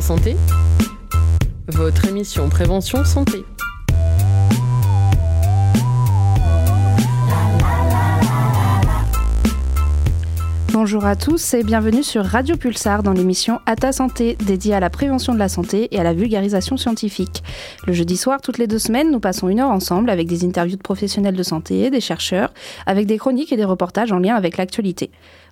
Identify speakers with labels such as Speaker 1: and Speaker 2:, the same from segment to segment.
Speaker 1: santé, votre émission Prévention Santé.
Speaker 2: Bonjour à tous et bienvenue sur Radio Pulsar dans l'émission À ta santé, dédiée à la prévention de la santé et à la vulgarisation scientifique. Le jeudi soir, toutes les deux semaines, nous passons une heure ensemble avec des interviews de professionnels de santé, des chercheurs, avec des chroniques et des reportages en lien avec l'actualité.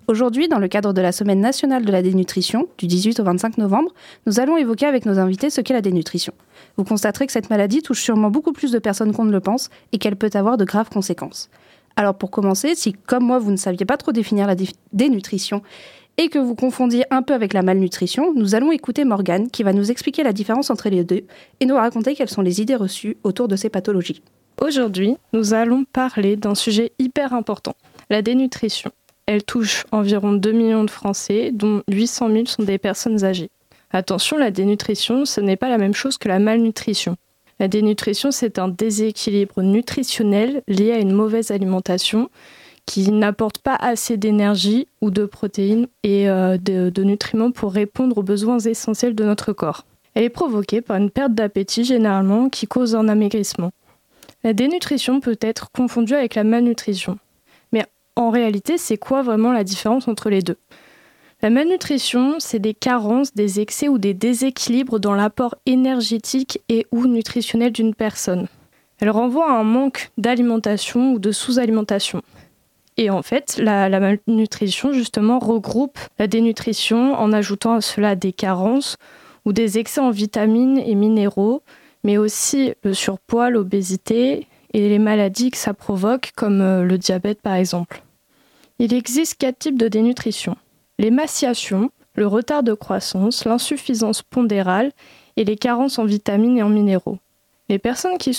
Speaker 2: Aujourd'hui, dans le cadre de la Semaine nationale de la dénutrition, du 18 au 25 novembre, nous allons évoquer avec nos invités ce qu'est la dénutrition. Vous constaterez que cette maladie touche sûrement beaucoup plus de personnes qu'on ne le pense et qu'elle peut avoir de graves conséquences. Alors pour commencer, si comme moi vous ne saviez pas trop définir la dénutrition et que vous confondiez un peu avec la malnutrition, nous allons écouter Morgane qui va nous expliquer la différence entre les deux et nous raconter quelles sont les idées reçues autour de ces pathologies.
Speaker 3: Aujourd'hui, nous allons parler d'un sujet hyper important, la dénutrition. Elle touche environ 2 millions de Français, dont 800 000 sont des personnes âgées. Attention, la dénutrition, ce n'est pas la même chose que la malnutrition. La dénutrition, c'est un déséquilibre nutritionnel lié à une mauvaise alimentation qui n'apporte pas assez d'énergie ou de protéines et euh, de, nutriments pour répondre aux besoins essentiels de notre corps. Elle est provoquée par une perte d'appétit généralement qui cause un amaigrissement. La dénutrition peut être confondue avec la malnutrition. En réalité, c'est quoi vraiment la différence entre les deux? La malnutrition, c'est des carences, des excès ou des déséquilibres dans l'apport énergétique et ou nutritionnel d'une personne. Elle renvoie à un manque d'alimentation ou de sous-alimentation. Et en fait, la, malnutrition, justement, regroupe la dénutrition en ajoutant à cela des carences ou des excès en vitamines et minéraux, mais aussi le surpoids, l'obésité et les maladies que ça provoque, comme euh, le diabète par exemple. Il existe quatre types de dénutrition l'émaciation, le retard de croissance, l'insuffisance pondérale et les carences en vitamines et en minéraux. Les personnes qui,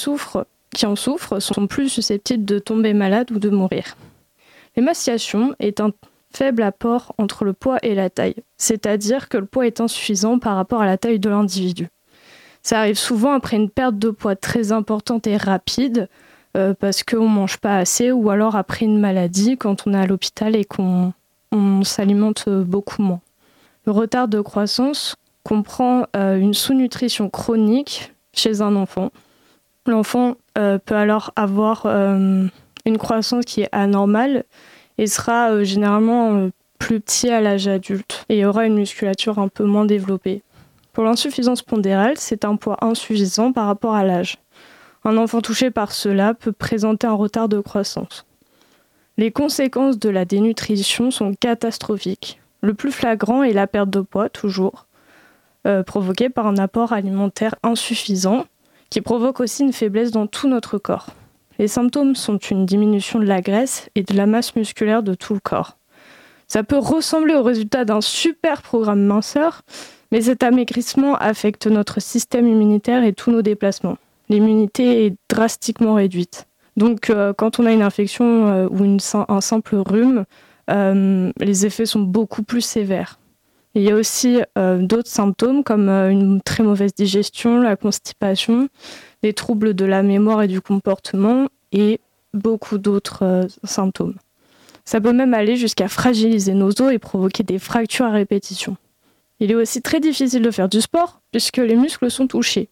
Speaker 3: qui en souffrent sont plus susceptibles de tomber malades ou de mourir. L'émaciation est un faible apport entre le poids et la taille, c'est-à-dire que le poids est insuffisant par rapport à la taille de l'individu. Ça arrive souvent après une perte de poids très importante et rapide, euh, parce qu'on ne mange pas assez, ou alors après une maladie, quand on est à l'hôpital et qu'on on s'alimente beaucoup moins. Le retard de croissance comprend euh, une sous-nutrition chronique chez un enfant. L'enfant euh, peut alors avoir euh, une croissance qui est anormale et sera généralement plus petit à l'âge adulte et aura une musculature un peu moins développée. Pour l'insuffisance pondérale, c'est un poids insuffisant par rapport à l'âge. Un enfant touché par cela peut présenter un retard de croissance. Les conséquences de la dénutrition sont catastrophiques. Le plus flagrant est la perte de poids, toujours, euh, provoquée par un apport alimentaire insuffisant, qui provoque aussi une faiblesse dans tout notre corps. Les symptômes sont une diminution de la graisse et de la masse musculaire de tout le corps. Ça peut ressembler au résultat d'un super programme minceur, mais cet amaigrissement affecte notre système immunitaire et tous nos déplacements. L'immunité est drastiquement réduite. Donc, euh, quand on a une infection euh, ou un simple rhume, euh, les effets sont beaucoup plus sévères. il y a aussi d'autres symptômes comme une très mauvaise digestion, la constipation, les troubles de la mémoire et du comportement et beaucoup d'autres symptômes. Ça peut même aller jusqu'à fragiliser nos os et provoquer des fractures à répétition. Il est aussi très difficile de faire du sport puisque les muscles sont touchés.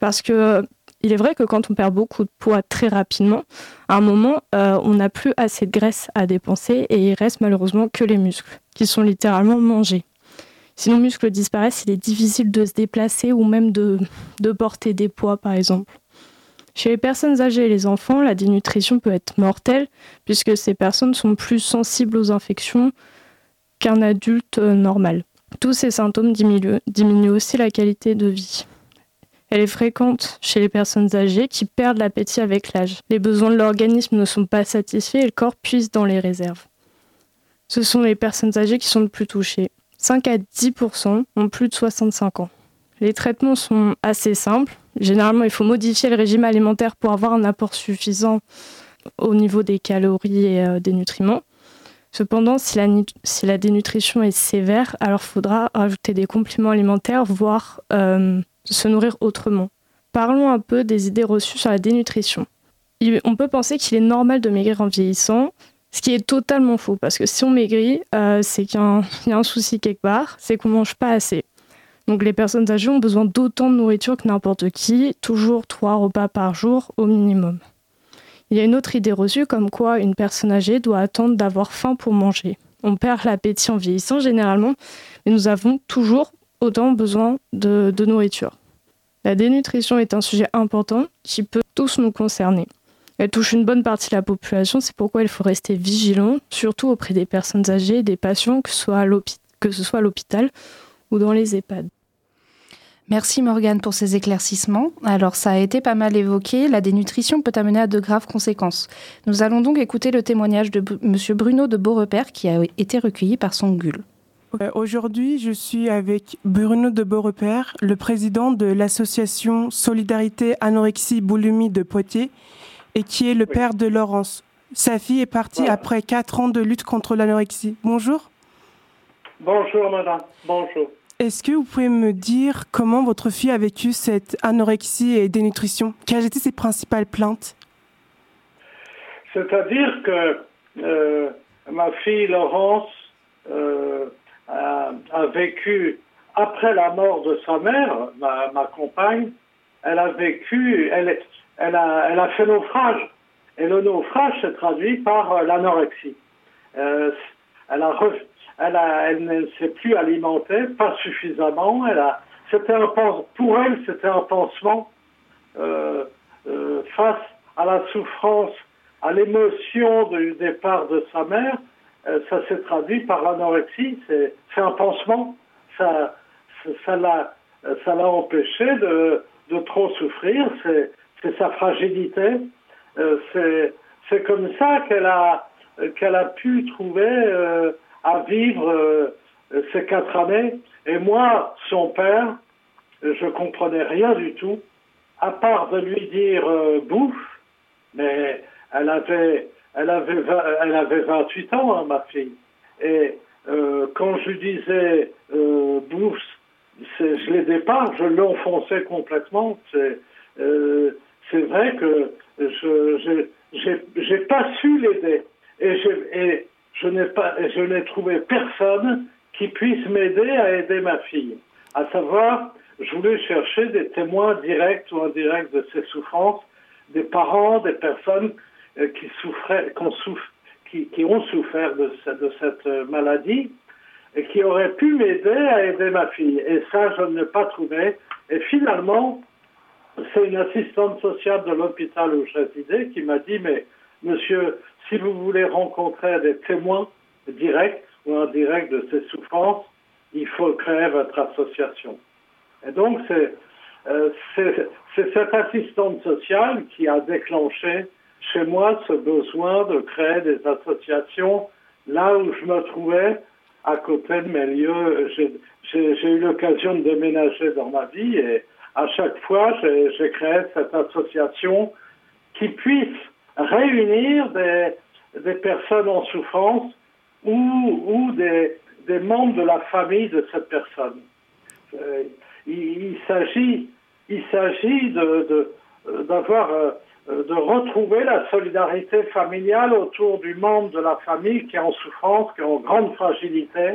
Speaker 3: Parce que il est vrai que quand on perd beaucoup de poids très rapidement, à un moment, euh, on n'a plus assez de graisse à dépenser et il reste malheureusement que les muscles, qui sont littéralement mangés. Si nos muscles disparaissent, il est difficile de se déplacer ou même de, de porter des poids, par exemple. Chez les personnes âgées et les enfants, la dénutrition peut être mortelle, puisque ces personnes sont plus sensibles aux infections qu'un adulte normal. Tous ces symptômes diminuent aussi la qualité de vie. Elle est fréquente chez les personnes âgées qui perdent l'appétit avec l'âge. Les besoins de l'organisme ne sont pas satisfaits et le corps puise dans les réserves. Ce sont les personnes âgées qui sont le plus touchées. 5 à 10% ont plus de 65 ans. Les traitements sont assez simples. Généralement, il faut modifier le régime alimentaire pour avoir un apport suffisant au niveau des calories et euh, des nutriments. Cependant, si la, dénutrition est sévère, alors il faudra rajouter des compléments alimentaires, voire euh, se nourrir autrement. Parlons un peu des idées reçues sur la dénutrition. on peut penser qu'il est normal de maigrir en vieillissant, ce qui est totalement faux, parce que si on maigrit, euh, c'est qu'il y, a un souci quelque part, c'est qu'on mange pas assez. Donc les personnes âgées ont besoin d'autant de nourriture que n'importe qui, toujours trois repas par jour au minimum. Il y a une autre idée reçue comme quoi une personne âgée doit attendre d'avoir faim pour manger. On perd l'appétit en vieillissant généralement, mais nous avons toujours autant besoin de, nourriture. La dénutrition est un sujet important qui peut tous nous concerner. Elle touche une bonne partie de la population, c'est pourquoi il faut rester vigilant, surtout auprès des personnes âgées, des patients, que ce soit à l'hôpital ou dans les EHPAD.
Speaker 2: Merci Morgane pour ces éclaircissements. Alors ça a été pas mal évoqué, la dénutrition peut amener à de graves conséquences. Nous allons donc écouter le témoignage de M. Bruno de Beaurepaire qui a été recueilli par son GUL.
Speaker 4: Euh, aujourd'hui, je suis avec Bruno de Beaurepaire, le président de l'association Solidarité Anorexie Boulimie de Poitiers et qui est le père de Laurence. Sa fille est partie après quatre ans de lutte contre l'anorexie. Bonjour.
Speaker 5: Bonjour madame, bonjour.
Speaker 4: Est-ce que vous pouvez me dire comment votre fille a vécu cette anorexie et dénutrition? Quelles étaient ses principales plaintes?
Speaker 5: C'est-à-dire que euh, ma fille Laurence euh, a, vécu, après la mort de sa mère, ma, compagne, elle a vécu, elle, elle, a, elle a fait naufrage. Et le naufrage s'est traduit par euh, l'anorexie. Euh, elle, a, elle, a, elle ne s'est plus alimentée, pas suffisamment. Elle a, c'était un, pour elle, c'était un pansement euh, euh, face à la souffrance, à l'émotion du départ de sa mère. Euh, ça s'est traduit par l'anorexie. C'est, un pansement. Ça, l'a, ça empêché de, de trop souffrir. C'est, sa fragilité. Euh, c'est, comme ça qu'elle a, pu trouver euh, à vivre ces quatre années. Et moi, son père, je comprenais rien du tout, à part de lui dire bouffe, mais elle avait, elle avait, elle avait 28 ans, hein, ma fille. Et quand je disais bouffe, je l'aidais pas, je l'enfonçais complètement. C'est, c'est vrai que je j'ai pas su l'aider et, et je n'ai pas je n'ai trouvé personne qui puisse m'aider à aider ma fille. À savoir, je voulais chercher des témoins directs ou indirects de ces souffrances, des parents, des personnes euh, qui souffraient, qui, ont souffert de, de cette maladie et qui auraient pu m'aider à aider ma fille. Et ça, je ne l'ai pas trouvé. Et finalement, c'est une assistante sociale de l'hôpital où je résidais qui m'a dit, mais monsieur, si vous voulez rencontrer des témoins directs ou indirects de ces souffrances, il faut créer votre association. Et donc, c'est euh, cette assistante sociale qui a déclenché chez moi ce besoin de créer des associations là où je me trouvais à côté de mes lieux. J'ai eu l'occasion de déménager dans ma vie et à chaque fois, j'ai créé cette association qui puisse réunir des, personnes en souffrance ou, des, membres de la famille de cette personne. Euh, il, il s'agit, d'avoir, euh, de retrouver la solidarité familiale autour du membre de la famille qui est en souffrance, qui est en grande fragilité,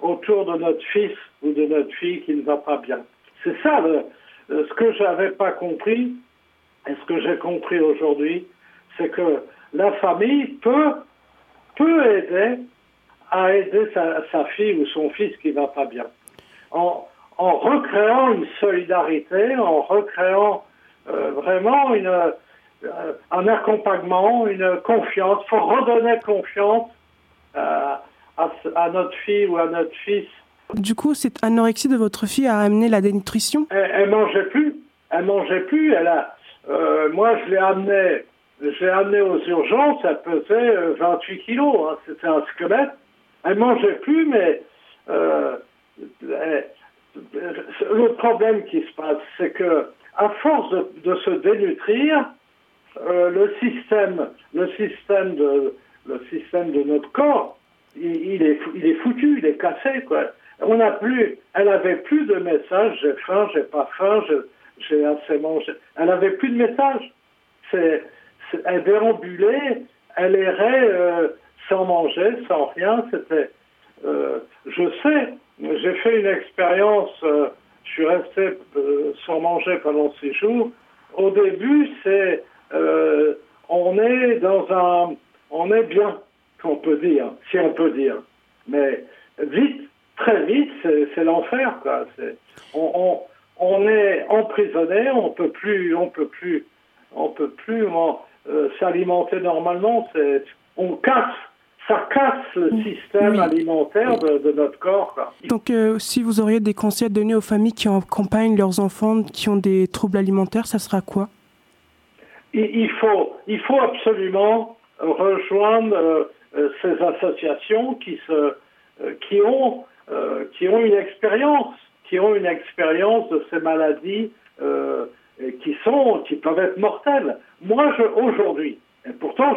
Speaker 5: autour de notre fils ou de notre fille qui ne va pas bien. C'est ça le, ce que je n'avais pas compris, et ce que j'ai compris aujourd'hui, c'est que la famille peut, peut aider à aider sa, fille ou son fils qui ne va pas bien. En, recréant une solidarité, en recréant euh, vraiment une, euh, un accompagnement, une confiance. Il faut redonner confiance euh, à, à, notre fille ou à notre fils
Speaker 4: du coup, cette anorexie de votre fille a amené la dénutrition?
Speaker 5: Elle, elle mangeait plus. Elle mangeait plus. Elle a, euh, moi, je l'ai amenée, j'ai amené aux urgences. Elle pesait 28 euh, kilos. Hein, C'était un squelette. Elle mangeait plus, mais euh, le problème qui se passe, c'est que à force de, se dénutrir, euh, le système, le système de, notre corps, il, est, foutu, il est cassé. On n'a plus, elle avait plus de messages, j'ai faim, j'ai pas faim, j'ai assez mangé. Elle avait plus de messages. Elle déambulait, elle errait euh, sans manger, sans rien. C'était, euh, je sais, j'ai fait une expérience, je suis resté euh, sans manger pendant six jours. Au début, c'est euh, on est dans un, on est bien, qu'on peut dire, si on peut dire. Mais vite, très vite, c'est l'enfer, on, est emprisonné, on peut plus, on peut plus, on peut plus euh, s'alimenter normalement. On casse ça casse le système alimentaire de, notre corps.
Speaker 4: Donc, euh, si vous auriez des conseils à donner aux familles qui accompagnent leurs enfants qui ont des troubles alimentaires, ça sera quoi?
Speaker 5: Il, faut, il faut absolument rejoindre euh, euh, ces associations qui, se, euh, qui, ont, qui ont une expérience, qui ont une expérience de ces maladies qui, sont, qui peuvent être mortelles. Moi, aujourd'hui, et pourtant,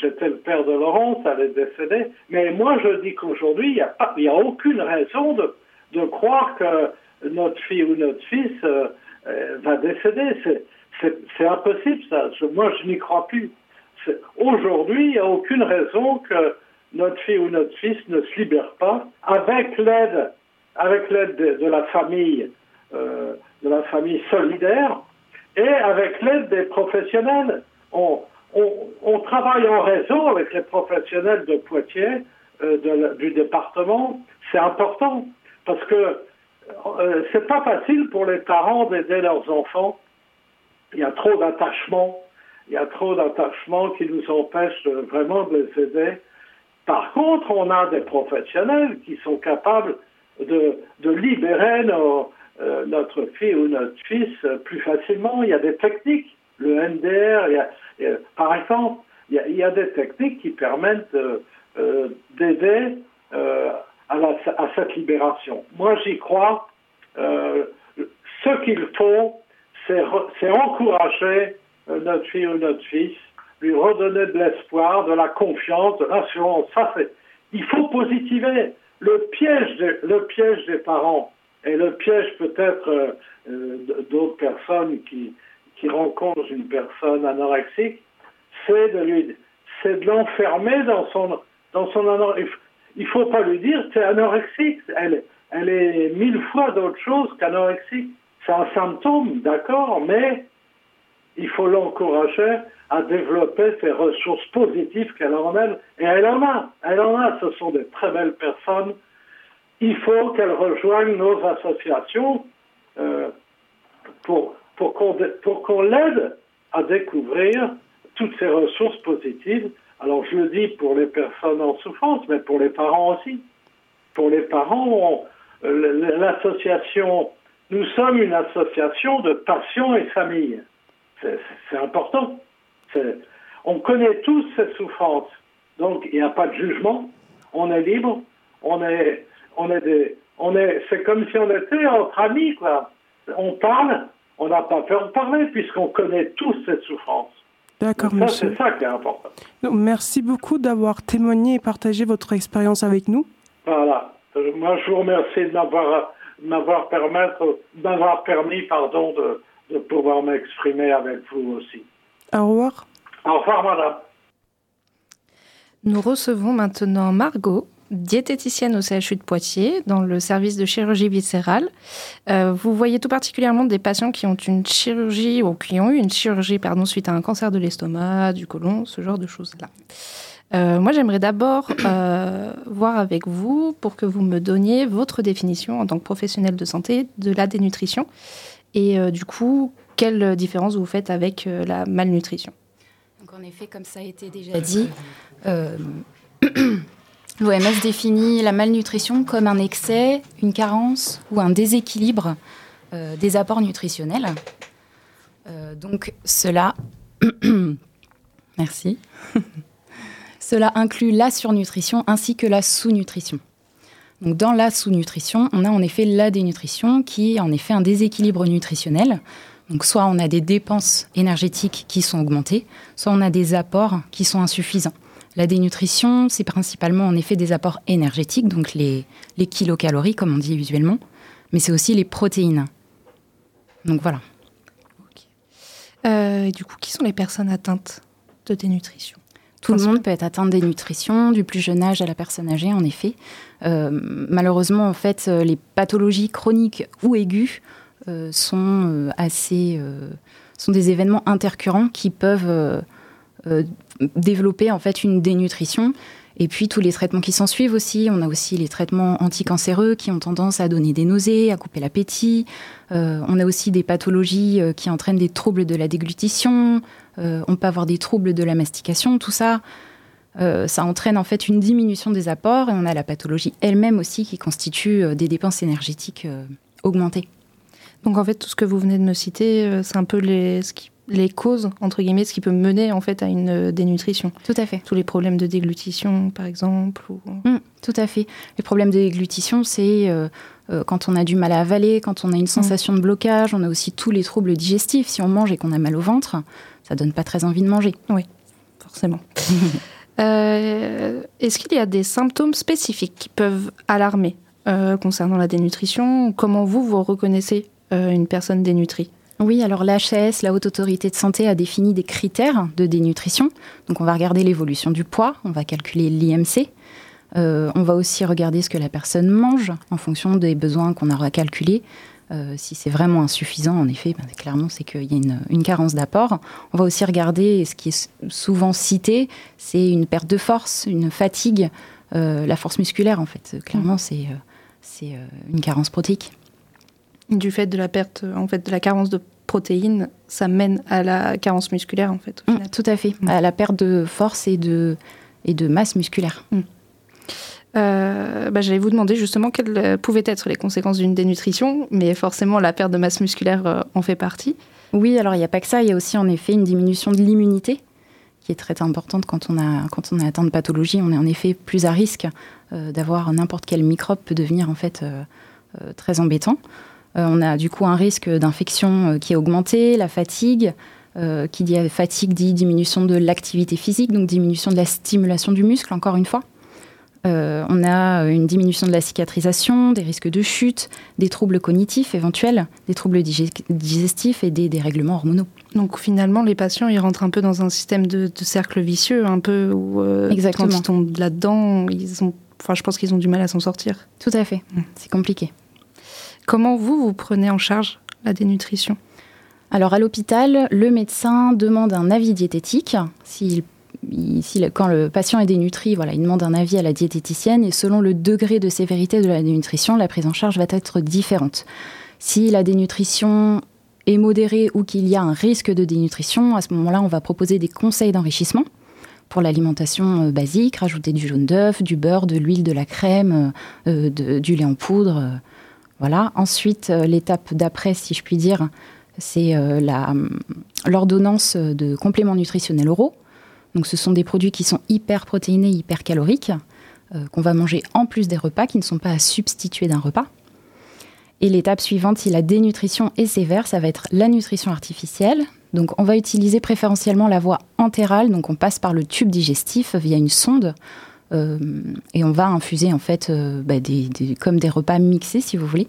Speaker 5: j'étais le père de Laurence, elle est décédée, mais moi je dis qu'aujourd'hui, il n'y a, a, aucune raison de, croire que notre fille ou notre fils va décéder. C'est impossible, ça. Moi, je n'y crois plus. Aujourd'hui, il n'y a aucune raison que notre fille ou notre fils ne se libère pas avec l'aide, avec l'aide de, la famille, euh, de la famille solidaire et avec l'aide des professionnels. On, on, travaille en réseau avec les professionnels de Poitiers, euh, du département. C'est important parce que euh, c'est pas facile pour les parents d'aider leurs enfants il y a trop d'attachements, il y a trop d'attachements qui nous empêchent vraiment de les aider. Par contre, on a des professionnels qui sont capables de, libérer euh, notre fille ou notre fils plus facilement. Il y a des techniques, le NDR, il y a, par exemple, il y, a, des techniques qui permettent euh, d'aider euh, à, à, cette libération. Moi, j'y crois. ce qu'il faut, c'est encourager euh, notre fille ou notre fils, lui redonner de l'espoir, de la confiance, de l'assurance. Ça, c'est, il faut positiver. Le piège, le piège des parents et le piège peut-être euh, euh, d'autres personnes qui, qui rencontrent une personne anorexique, c'est de lui, c'est de l'enfermer dans son, dans son anorexie. Il faut pas lui dire c'est anorexique. Elle, est mille fois d'autre chose qu'anorexique. C'est un symptôme, d'accord, mais il faut l'encourager à développer ces ressources positives qu'elle en a. Et elle en a, elle en a, ce sont des très belles personnes. Il faut qu'elle rejoigne nos associations euh, pour, pour qu'on l'aide à découvrir toutes ces ressources positives. Alors je le dis pour les personnes en souffrance, mais pour les parents aussi. Pour les parents, l'association nous sommes une association de passion et famille. C'est important. On connaît tous cette souffrance. Donc, il n'y a pas de jugement. On est libre. On est, on est des, on est, c'est comme si on était entre amis, quoi. On parle. On n'a pas peur de parler puisqu'on connaît tous cette souffrance.
Speaker 4: D'accord, monsieur.
Speaker 5: C'est ça qui est important.
Speaker 4: merci beaucoup d'avoir témoigné et partagé votre expérience avec nous.
Speaker 5: Voilà. Euh, moi, je vous remercie de m'avoir m'avoir m'avoir permis pardon, de, de pouvoir m'exprimer avec vous aussi.
Speaker 4: Au revoir.
Speaker 5: Au revoir, madame.
Speaker 2: Nous recevons maintenant Margot, diététicienne au CHU de Poitiers, dans le service de chirurgie viscérale. Euh, vous voyez tout particulièrement des patients qui ont une chirurgie ou qui ont eu une chirurgie pardon, suite à un cancer de l'estomac, du côlon, ce genre de choses-là. Euh, moi, j'aimerais d'abord euh, voir avec vous pour que vous me donniez votre définition en tant que professionnel de santé de la dénutrition et euh, du coup, quelle différence vous faites avec la malnutrition?
Speaker 6: Donc, en effet, comme ça a été déjà dit, l'OMS définit la malnutrition comme un excès, une carence ou un déséquilibre des apports nutritionnels. donc, cela. Merci. Cela inclut la surnutrition ainsi que la sous-nutrition. Donc dans la sous-nutrition, on a en effet la dénutrition qui est en effet un déséquilibre nutritionnel. Donc soit on a des dépenses énergétiques qui sont augmentées, soit on a des apports qui sont insuffisants. La dénutrition, c'est principalement en effet des apports énergétiques, donc les, kilocalories comme on dit usuellement, mais c'est aussi les protéines. Donc voilà.
Speaker 2: Euh, du coup, qui sont les personnes atteintes de dénutrition?
Speaker 6: Tout le monde peut être atteint de dénutrition, du plus jeune âge à la personne âgée, en effet. Euh, malheureusement, en fait, euh, les pathologies chroniques ou aiguës euh, sont assez, sont des événements intercurrents qui peuvent développer en fait une dénutrition. Et puis tous les traitements qui s'en suivent aussi. On a aussi les traitements anticancéreux qui ont tendance à donner des nausées, à couper l'appétit. on a aussi des pathologies qui entraînent des troubles de la déglutition. on peut avoir des troubles de la mastication. Tout ça, euh, ça entraîne en fait une diminution des apports et on a la pathologie elle-même aussi qui constitue euh, des dépenses énergétiques euh, augmentées.
Speaker 2: Donc en fait, tout ce que vous venez de me citer, c'est un peu les, les causes, entre guillemets, ce qui peut mener en fait à une dénutrition.
Speaker 6: Tout à fait.
Speaker 2: Tous les problèmes de déglutition, par exemple.
Speaker 6: Mmh, tout à fait. Les problèmes de déglutition, c'est quand on a du mal à avaler, quand on a une mmh. sensation de blocage, on a aussi tous les troubles digestifs. Si on mange et qu'on a mal au ventre, ça donne pas très envie de manger.
Speaker 2: Oui, forcément. Euh, est-ce qu'il y a des symptômes spécifiques qui peuvent alarmer euh, concernant la dénutrition? Comment vous, vous reconnaissez euh, une personne dénutrie?
Speaker 6: Oui, alors l'HAS, la Haute Autorité de Santé, a défini des critères de dénutrition. Donc on va regarder l'évolution du poids, on va calculer l'IMC, on va aussi regarder ce que la personne mange en fonction des besoins qu'on aura calculés. Euh, si c'est vraiment insuffisant, en effet, ben, clairement, c'est qu'il y a une, carence d'apport. On va aussi regarder, ce qui est souvent cité, c'est une perte de force, une fatigue, euh, la force musculaire, en fait. Clairement, c'est c'est une carence protéique.
Speaker 2: Du fait de la perte, en fait, de la carence de protéines, ça mène à la carence musculaire, en fait.
Speaker 6: Mmh, tout à fait, mmh. à la perte de force et de, et de masse musculaire.
Speaker 2: Euh, bah, j'allais vous demander justement quelles euh, pouvaient être les conséquences d'une dénutrition, mais forcément la perte de masse musculaire euh, en fait partie.
Speaker 6: Oui, alors il n'y a pas que ça, il y a aussi en effet une diminution de l'immunité qui est très importante quand on a quand on est atteint de pathologie. On est en effet plus à risque d'avoir n'importe quel microbe peut devenir en fait très embêtant. On a du coup un risque d'infection qui est augmenté, la fatigue. qui dit fatigue dit diminution de l'activité physique, donc diminution de la stimulation du muscle, encore une fois. Euh, on a une diminution de la cicatrisation, des risques de chute, des troubles cognitifs éventuels, des troubles digestifs et des dérèglements hormonaux.
Speaker 2: Donc finalement, les patients, ils rentrent un peu dans un système de, cercle vicieux, un peu où euh, quand ils tombent là-dedans, ils ont, enfin, je pense qu'ils ont du mal à s'en sortir.
Speaker 6: Tout à fait, mm. c'est compliqué.
Speaker 2: Comment vous, vous prenez en charge la dénutrition?
Speaker 6: Alors à l'hôpital, le médecin demande un avis diététique quand le patient est dénutri, voilà, il demande un avis à la diététicienne et selon le degré de sévérité de la dénutrition, la prise en charge va être différente. Si la dénutrition est modérée ou qu'il y a un risque de dénutrition, à ce moment-là, on va proposer des conseils d'enrichissement pour l'alimentation euh, basique, rajouter du jaune d'œuf, du beurre, de l'huile, de la crème, euh, du lait en poudre. Voilà. Ensuite, euh, l'étape d'après, si je puis dire, c'est l'ordonnance de compléments nutritionnels oraux donc ce sont des produits qui sont hyper protéinés, hyper caloriques, euh, qu'on va manger en plus des repas, qui ne sont pas à substituer d'un repas. Et l'étape suivante, si la dénutrition est sévère, ça va être la nutrition artificielle. Donc on va utiliser préférentiellement la voie entérale, donc on passe par le tube digestif via une sonde. Euh, et on va infuser en fait euh, bah, comme des repas mixés si vous voulez.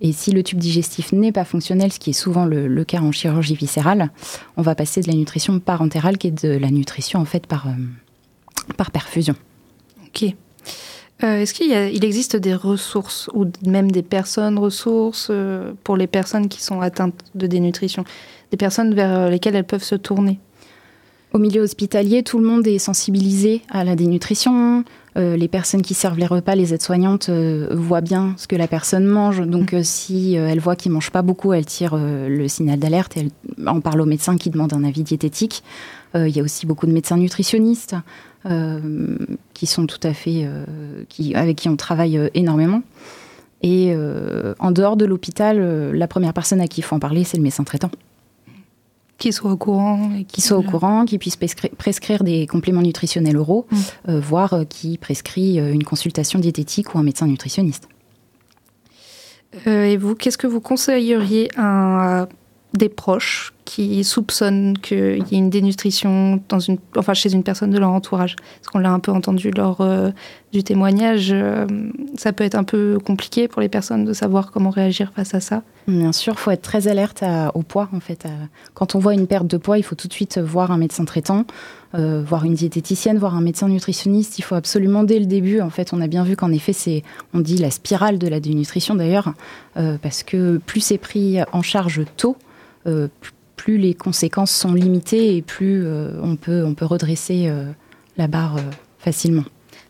Speaker 6: Et si le tube digestif n'est pas fonctionnel, ce qui est souvent le, cas en chirurgie viscérale, on va passer de la nutrition parentérale qui est de la nutrition en fait par, euh, par perfusion.
Speaker 2: Ok. Est-ce qu'il il existe des ressources ou même des personnes ressources pour les personnes qui sont atteintes de dénutrition? Des personnes vers lesquelles elles peuvent se tourner?
Speaker 6: Au milieu hospitalier, tout le monde est sensibilisé à la dénutrition. Euh, les personnes qui servent les repas, les aides-soignantes, euh, voient bien ce que la personne mange. Donc, euh, si elle voit qu'il mange pas beaucoup, elle tire le signal d'alerte et elle en parle au médecin qui demande un avis diététique. Il y a aussi beaucoup de médecins nutritionnistes qui sont tout à fait, avec qui on travaille énormément. Et en dehors de l'hôpital, la première personne à qui il faut en parler, c'est le médecin traitant.
Speaker 2: Qui soit au courant.
Speaker 6: Qui soit au courant, qui puisse prescrire des compléments nutritionnels oraux, mm. euh, voire euh, qui prescrit euh, une consultation diététique ou un médecin nutritionniste.
Speaker 2: et vous, qu'est-ce que vous conseilleriez à des proches
Speaker 7: qui soupçonnent qu'il y ait une dénutrition dans une, enfin, chez une personne de leur entourage. Parce qu'on l'a un peu entendu lors euh, du témoignage, euh, ça peut être un peu compliqué pour les personnes de savoir comment réagir face à ça.
Speaker 6: Bien sûr, il faut être très alerte au poids. En fait, quand on voit une perte de poids, il faut tout de suite voir un médecin traitant, euh, voir une diététicienne, voir un médecin nutritionniste. Il faut absolument dès le début. En fait, on a bien vu qu'en effet, c'est, on dit la spirale de la dénutrition d'ailleurs, parce que plus c'est pris en charge tôt, plus les conséquences sont limitées et plus euh, on, peut, on peut redresser euh, la barre euh, facilement.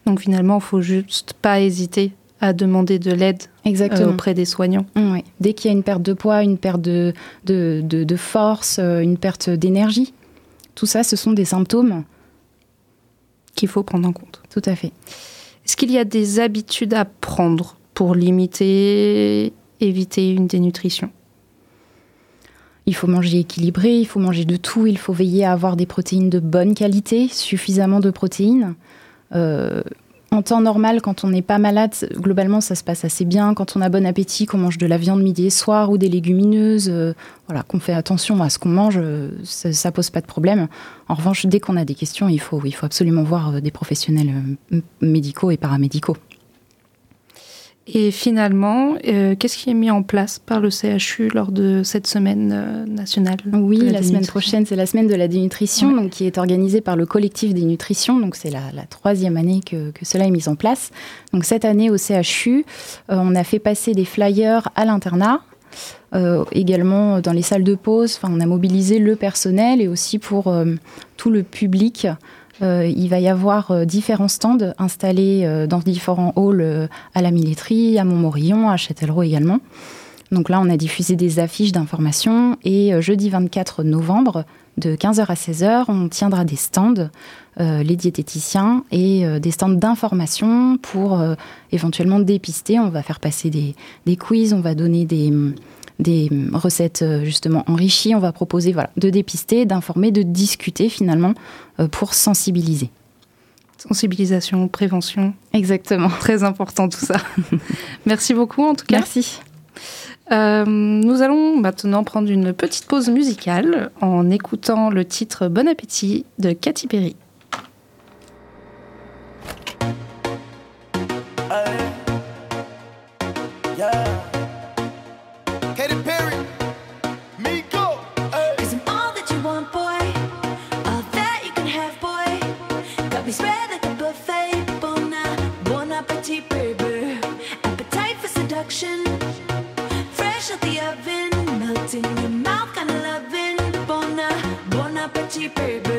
Speaker 7: Donc finalement, il faut juste pas hésiter à demander de l'aide auprès des soignants.
Speaker 6: Mmh, Dès qu'il y a une perte de poids, une perte de, de, de, force, une perte d'énergie, tout ça, ce sont des symptômes
Speaker 7: qu'il faut prendre en compte.
Speaker 6: Tout à fait.
Speaker 7: Est-ce qu'il y a des habitudes à prendre pour limiter, éviter une dénutrition?
Speaker 6: Il faut manger équilibré, il faut manger de tout, il faut veiller à avoir des protéines de bonne qualité, suffisamment de protéines. Euh, en temps normal, quand on n'est pas malade, globalement, ça se passe assez bien. Quand on a bon appétit, qu'on mange de la viande midi et soir ou des légumineuses, euh, voilà, qu'on fait attention à ce qu'on mange, euh, ça, ne pose pas de problème. En revanche, dès qu'on a des questions, il faut absolument voir des professionnels médicaux et paramédicaux.
Speaker 7: Et finalement, euh, qu'est-ce qui est mis en place par le CHU lors de cette semaine euh, nationale
Speaker 6: Oui, la, semaine prochaine, c'est la semaine de la dénutrition, donc, qui est organisée par le collectif des nutritions. Donc c'est la, troisième année que, cela est mis en place. Donc cette année au CHU, euh, on a fait passer des flyers à l'internat. également dans les salles de pause, enfin, on a mobilisé le personnel et aussi pour tout le public euh, il va y avoir euh, différents stands installés euh, dans différents halls à la Milletterie, à Montmorillon, à Châtellerault également. Donc là, on a diffusé des affiches d'information et jeudi 24 novembre, de 15h à 16h, on tiendra des stands, les diététiciens, et des stands d'information pour éventuellement dépister. On va faire passer des, des, quiz, on va donner des, des recettes euh, justement enrichies. On va proposer voilà, de dépister, d'informer, de discuter finalement euh, pour sensibiliser.
Speaker 7: Sensibilisation, prévention.
Speaker 6: Exactement.
Speaker 7: Très important tout ça. Merci beaucoup en tout cas.
Speaker 6: Merci.
Speaker 7: Euh, nous allons maintenant prendre une petite pause musicale en écoutant le titre Bon appétit de Katy Perry. baby.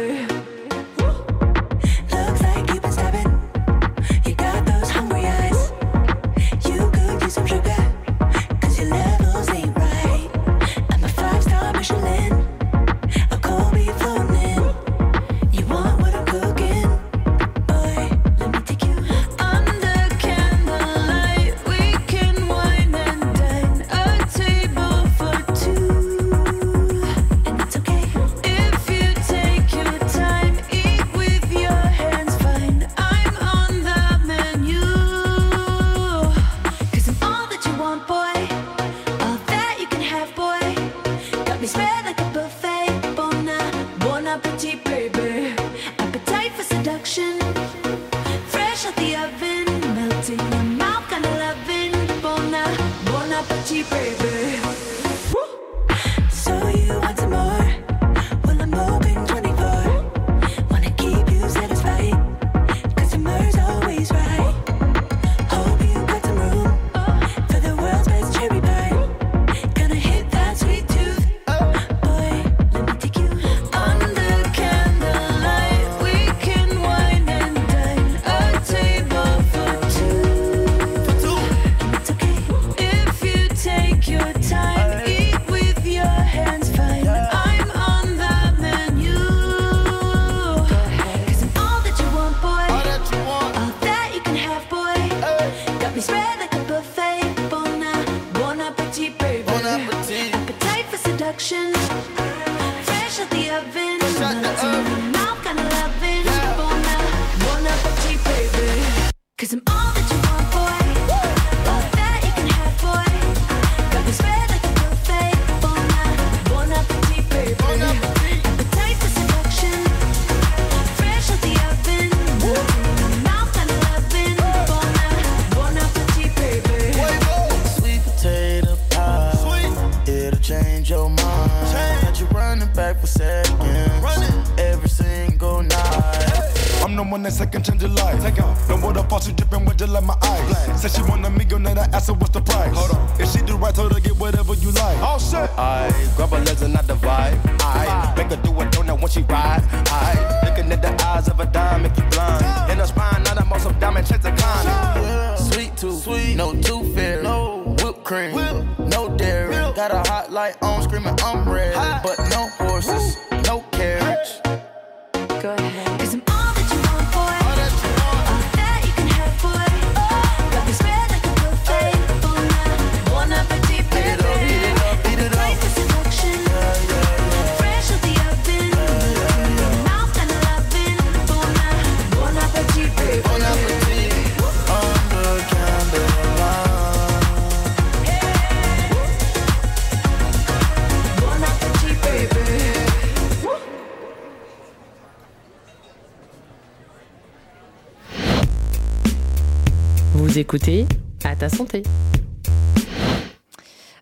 Speaker 1: Écoutez à ta santé.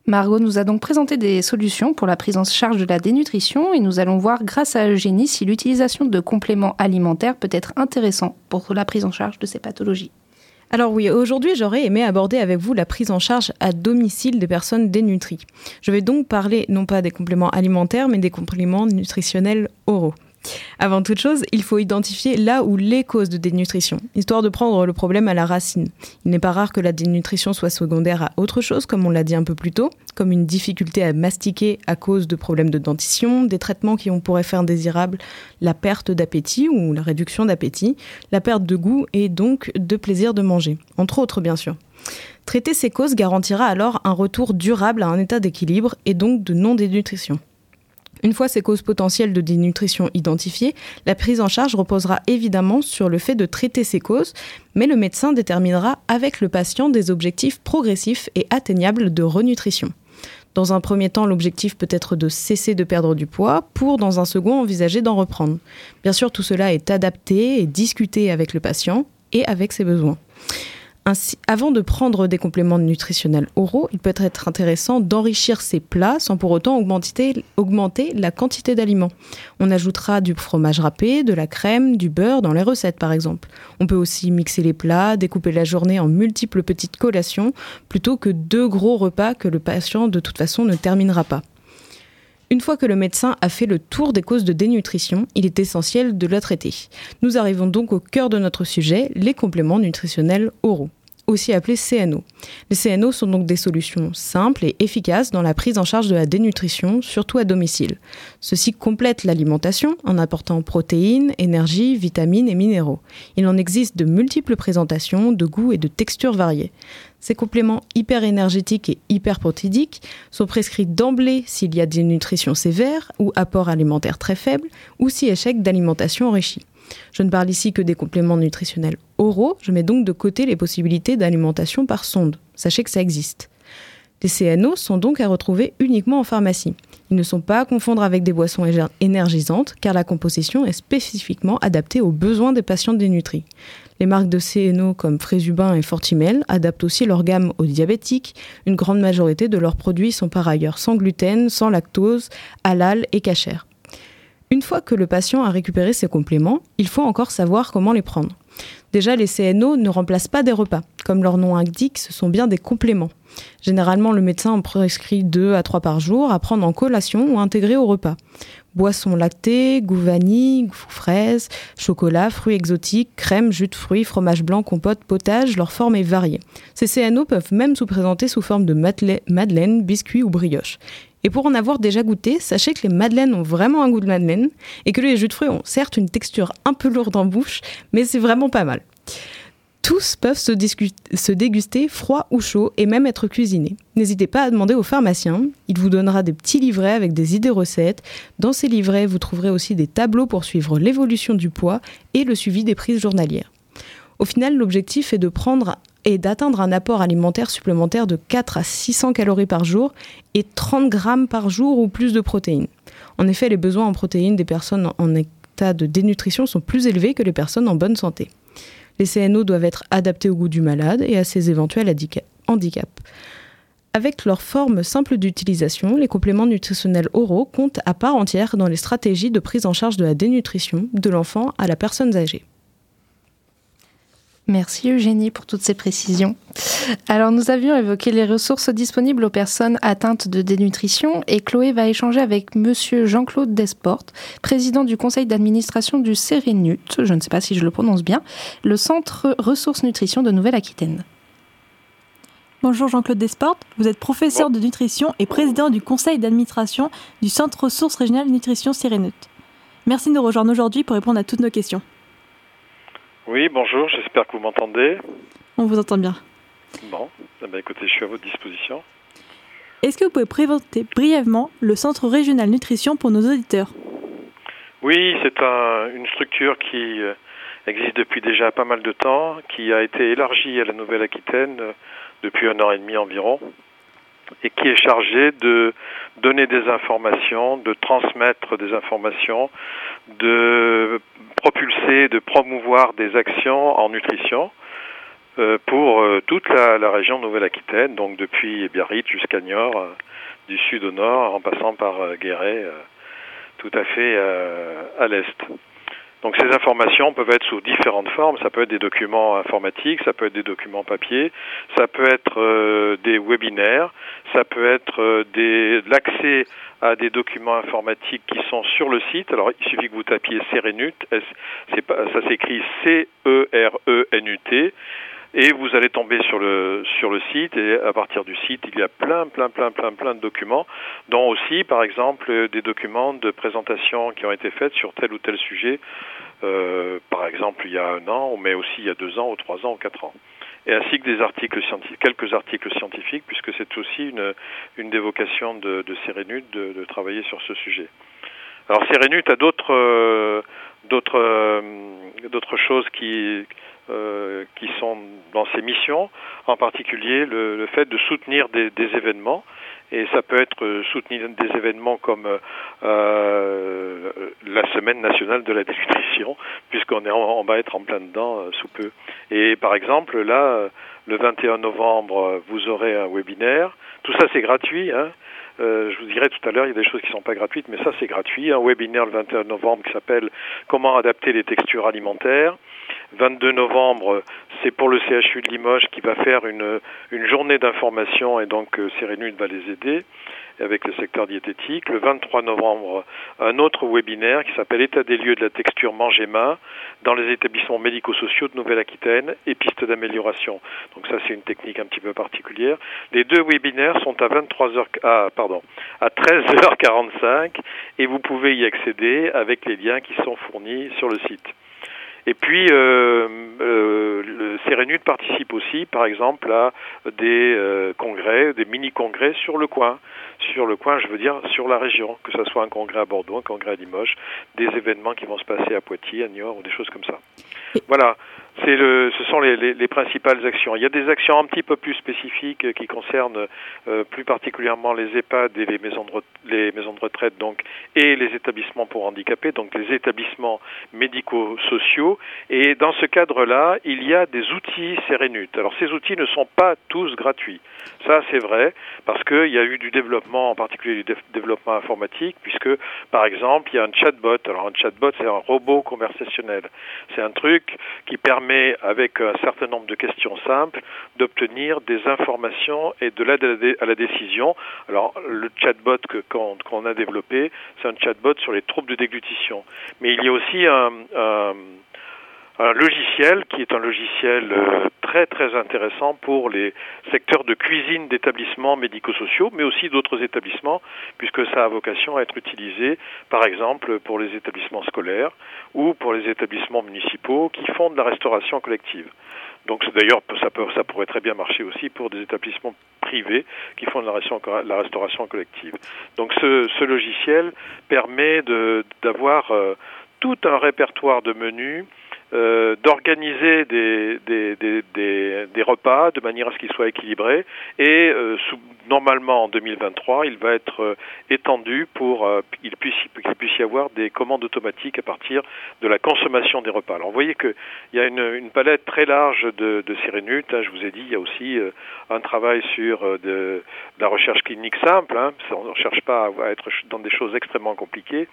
Speaker 2: Margot nous a donc présenté des solutions pour la prise en charge de la dénutrition et nous allons voir grâce à Eugénie si l'utilisation de compléments alimentaires peut être intéressant pour la prise en charge de ces pathologies.
Speaker 8: Alors oui, aujourd'hui j'aurais aimé aborder avec vous la prise en charge à domicile des personnes dénutries. Je vais donc parler non pas des compléments alimentaires mais des compléments nutritionnels oraux. Avant toute chose, il faut identifier là où les causes de dénutrition, histoire de prendre le problème à la racine. Il n'est pas rare que la dénutrition soit secondaire à autre chose, comme on l'a dit un peu plus tôt, comme une difficulté à mastiquer à cause de problèmes de dentition, des traitements qui ont pour effet indésirable la perte d'appétit ou la réduction d'appétit, la perte de goût et donc de plaisir de manger, entre autres bien sûr. Traiter ces causes garantira alors un retour durable à un état d'équilibre et donc de non-dénutrition. Une fois ces causes potentielles de dénutrition identifiées, la prise en charge reposera évidemment sur le fait de traiter ces causes, mais le médecin déterminera avec le patient des objectifs progressifs et atteignables de renutrition. Dans un premier temps, l'objectif peut être de cesser de perdre du poids pour, dans un second, envisager d'en reprendre. Bien sûr, tout cela est adapté et discuté avec le patient et avec ses besoins. Ainsi, avant de prendre des compléments nutritionnels oraux, il peut être intéressant d'enrichir ces plats sans pour autant augmenter la quantité d'aliments. On ajoutera du fromage râpé, de la crème, du beurre dans les recettes par exemple. On peut aussi mixer les plats, découper la journée en multiples petites collations plutôt que deux gros repas que le patient de toute façon ne terminera pas. Une fois que le médecin a fait le tour des causes de dénutrition, il est essentiel de la traiter. Nous arrivons donc au cœur de notre sujet, les compléments nutritionnels oraux aussi appelés CNO. Les CNO sont donc des solutions simples et efficaces dans la prise en charge de la dénutrition, surtout à domicile. Ceux-ci complètent l'alimentation en apportant protéines, énergie, vitamines et minéraux. Il en existe de multiples présentations, de goûts et de textures variées. Ces compléments hyper énergétiques et hyper protéidiques sont prescrits d'emblée s'il y a des nutritions sévères ou apport alimentaire très faible ou si échec d'alimentation enrichie. Je ne parle ici que des compléments nutritionnels oraux, je mets donc de côté les possibilités d'alimentation par sonde. Sachez que ça existe. Les CNO sont donc à retrouver uniquement en pharmacie. Ils ne sont pas à confondre avec des boissons énergisantes car la composition est spécifiquement adaptée aux besoins des patients dénutris. Les marques de CNO comme Frézubin et Fortimel adaptent aussi leur gamme aux diabétiques. Une grande majorité de leurs produits sont par ailleurs sans gluten, sans lactose, halal et cachère. Une fois que le patient a récupéré ses compléments, il faut encore savoir comment les prendre. Déjà, les CNO ne remplacent pas des repas. Comme leur nom indique, ce sont bien des compléments. Généralement, le médecin en prescrit 2 à 3 par jour à prendre en collation ou intégrer au repas. Boissons lactées, goût vanille, goût fraise, chocolat, fruits exotiques, crème, jus de fruits, fromage blanc, compote, potage, leur forme est variée. Ces CNO peuvent même se présenter sous forme de madeleine, biscuits ou brioche. Et pour en avoir déjà goûté, sachez que les madeleines ont vraiment un goût de madeleine et que les jus de fruits ont certes une texture un peu lourde en bouche, mais c'est vraiment pas mal. Tous peuvent se, déguster froid ou chaud et même être cuisinés. N'hésitez pas à demander au pharmacien, il vous donnera des petits livrets avec des idées recettes. Dans ces livrets, vous trouverez aussi des tableaux pour suivre l'évolution du poids et le suivi des prises journalières. Au final, l'objectif est de prendre et d'atteindre un apport alimentaire supplémentaire de 4 à 600 calories par jour et 30 grammes par jour ou plus de protéines. En effet, les besoins en protéines des personnes en état de dénutrition sont plus élevés que les personnes en bonne santé. Les CNO doivent être adaptés au goût du malade et à ses éventuels handicaps. Avec leur forme simple d'utilisation, les compléments nutritionnels oraux comptent à part entière dans les stratégies de prise en charge de la dénutrition de l'enfant à la personne âgée.
Speaker 2: Merci Eugénie pour toutes ces précisions. Alors nous avions évoqué les ressources disponibles aux personnes atteintes de dénutrition et Chloé va échanger avec monsieur Jean-Claude Desportes, président du conseil d'administration du Sérénut, je ne sais pas si je le prononce bien, le centre ressources nutrition de Nouvelle-Aquitaine.
Speaker 9: Bonjour Jean-Claude Desportes, vous êtes professeur de nutrition et président du conseil d'administration du Centre ressources régionales nutrition Sérénut. Merci de nous rejoindre aujourd'hui pour répondre à toutes nos questions.
Speaker 10: Oui, bonjour, j'espère que vous m'entendez.
Speaker 9: On vous entend bien.
Speaker 10: Bon, eh ben, écoutez, je suis à votre disposition.
Speaker 9: Est-ce que vous pouvez présenter brièvement le Centre régional nutrition pour nos auditeurs?
Speaker 10: Oui, c'est un- une structure qui euh, existe depuis déjà pas mal de temps, qui a été élargie à la Nouvelle-Aquitaine euh, depuis un an et demi environ, et qui est chargée de donner des informations, de transmettre des informations, de propulser, de promouvoir des actions en nutrition euh, pour euh, toute la, région Nouvelle-Aquitaine, donc depuis Biarritz jusqu'à Niort, euh, du sud au nord, en passant par Guéret, tout à fait à l'est. Donc ces informations peuvent être sous différentes formes. Ça peut être des documents informatiques, ça peut être des documents papier, ça peut être euh, des webinaires, ça peut être euh, des l'accès à des documents informatiques qui sont sur le site. Alors il suffit que vous tapiez Serenut, ça s'écrit C E R E N U T. Et vous allez tomber sur le sur le site et à partir du site il y a plein plein plein plein plein de documents dont aussi par exemple des documents de présentation qui ont été faits sur tel ou tel sujet euh, par exemple il y a un an mais aussi il y a deux ans ou trois ans ou quatre ans. Et ainsi que des articles scientifiques quelques articles scientifiques puisque c'est aussi une une des vocations de, de, de travailler sur ce sujet. Alors Sérénut a d'autres euh, d'autres euh, d'autres choses qui euh, qui sont dans ses missions, en particulier le, le fait de soutenir des, des événements. Et ça peut être euh, soutenir des événements comme euh, euh, la semaine nationale de la dénutrition, puisqu'on est en- on va être en plein dedans euh, sous peu. Et par exemple, là, le 21 novembre, vous aurez un webinaire. Tout ça, c'est gratuit. Hein. Euh, je vous dirai tout à l'heure, il y a des choses qui ne sont pas gratuites, mais ça, c'est gratuit. Un webinaire le 21 novembre qui s'appelle Comment adapter les textures alimentaires. 22 novembre, c'est pour le CHU de Limoges qui va faire une, une journée d'information et donc euh, Sérénut va les aider avec le secteur diététique. Le 23 novembre, un autre webinaire qui s'appelle État des lieux de la texture manger-main dans les établissements médico-sociaux de Nouvelle-Aquitaine et pistes d'amélioration. Donc ça, c'est une technique un petit peu particulière. Les deux webinaires sont à 23h, ah, pardon, à 13h45 et vous pouvez y accéder avec les liens qui sont fournis sur le site. Et puis, euh, euh, le Sérénut participe aussi, par exemple, à des euh, congrès, des mini-congrès sur le coin. Sur le coin, je veux dire, sur la région, que ce soit un congrès à Bordeaux, un congrès à Limoges, des événements qui vont se passer à Poitiers, à Niort, ou des choses comme ça. Voilà, c'est le, ce sont les, les, les principales actions. Il y a des actions un petit peu plus spécifiques euh, qui concernent euh, plus particulièrement les EHPAD et les maisons de, retraite, donc, et les établissements pour handicapés, donc les établissements médico-sociaux. Et dans ce cadre-là, il y a des outils Sérénut. Alors ces outils ne sont pas tous gratuits. Ça, c'est vrai, parce qu'il y a eu du développement, en particulier du dé- développement informatique, puisque, par exemple, il y a un chatbot. Alors un chatbot, c'est un robot conversationnel. C'est un truc qui permet, avec un certain nombre de questions simples, d'obtenir des informations et de l'aide à la décision. Alors, le chatbot qu'on a développé, c'est un chatbot sur les troubles de déglutition. Mais il y a aussi un, un logiciel qui est un logiciel euh, très très intéressant pour les secteurs de cuisine d'établissements médico-sociaux, mais aussi d'autres établissements, puisque ça a vocation à être utilisé, par exemple, pour les établissements scolaires ou pour les établissements municipaux qui font de la restauration collective. Donc d'ailleurs, ça, ça pourrait très bien marcher aussi pour des établissements privés qui font de la restauration, la restauration collective. Donc ce, ce logiciel permet d'avoir euh, tout un répertoire de menus euh, d'organiser des, des, des, des, repas de manière à ce qu'ils soient équilibrés et euh, sous, normalement en 2023 il va être euh, étendu pour euh, qu'il puisse qu'il puisse y avoir des commandes automatiques à partir de la consommation des repas. Alors vous voyez que il y a une, une palette très large de, de Sérénut. hein, je vous ai dit il y a aussi euh, un travail sur euh, de, de la recherche clinique simple. Hein, on ne cherche pas à être dans des choses extrêmement compliquées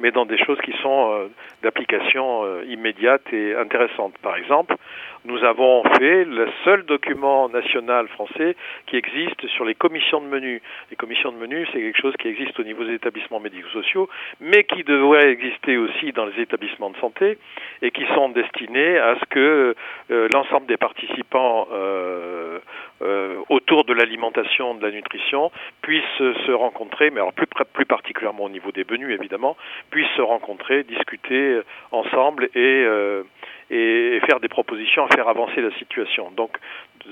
Speaker 10: mais dans des choses qui sont euh, d'application euh, immédiate et intéressante. Par exemple, nous avons fait le seul document national français qui existe sur les commissions de menu. Les commissions de menu, c'est quelque chose qui existe au niveau des établissements médico-sociaux, mais qui devrait exister aussi dans les établissements de santé et qui sont destinés à ce que euh, l'ensemble des participants euh, euh, autour de l'alimentation, de la nutrition, puissent se rencontrer, mais alors plus, plus particulièrement au niveau des menus évidemment, puissent se rencontrer, discuter ensemble et et, faire des propositions, faire avancer la situation. Donc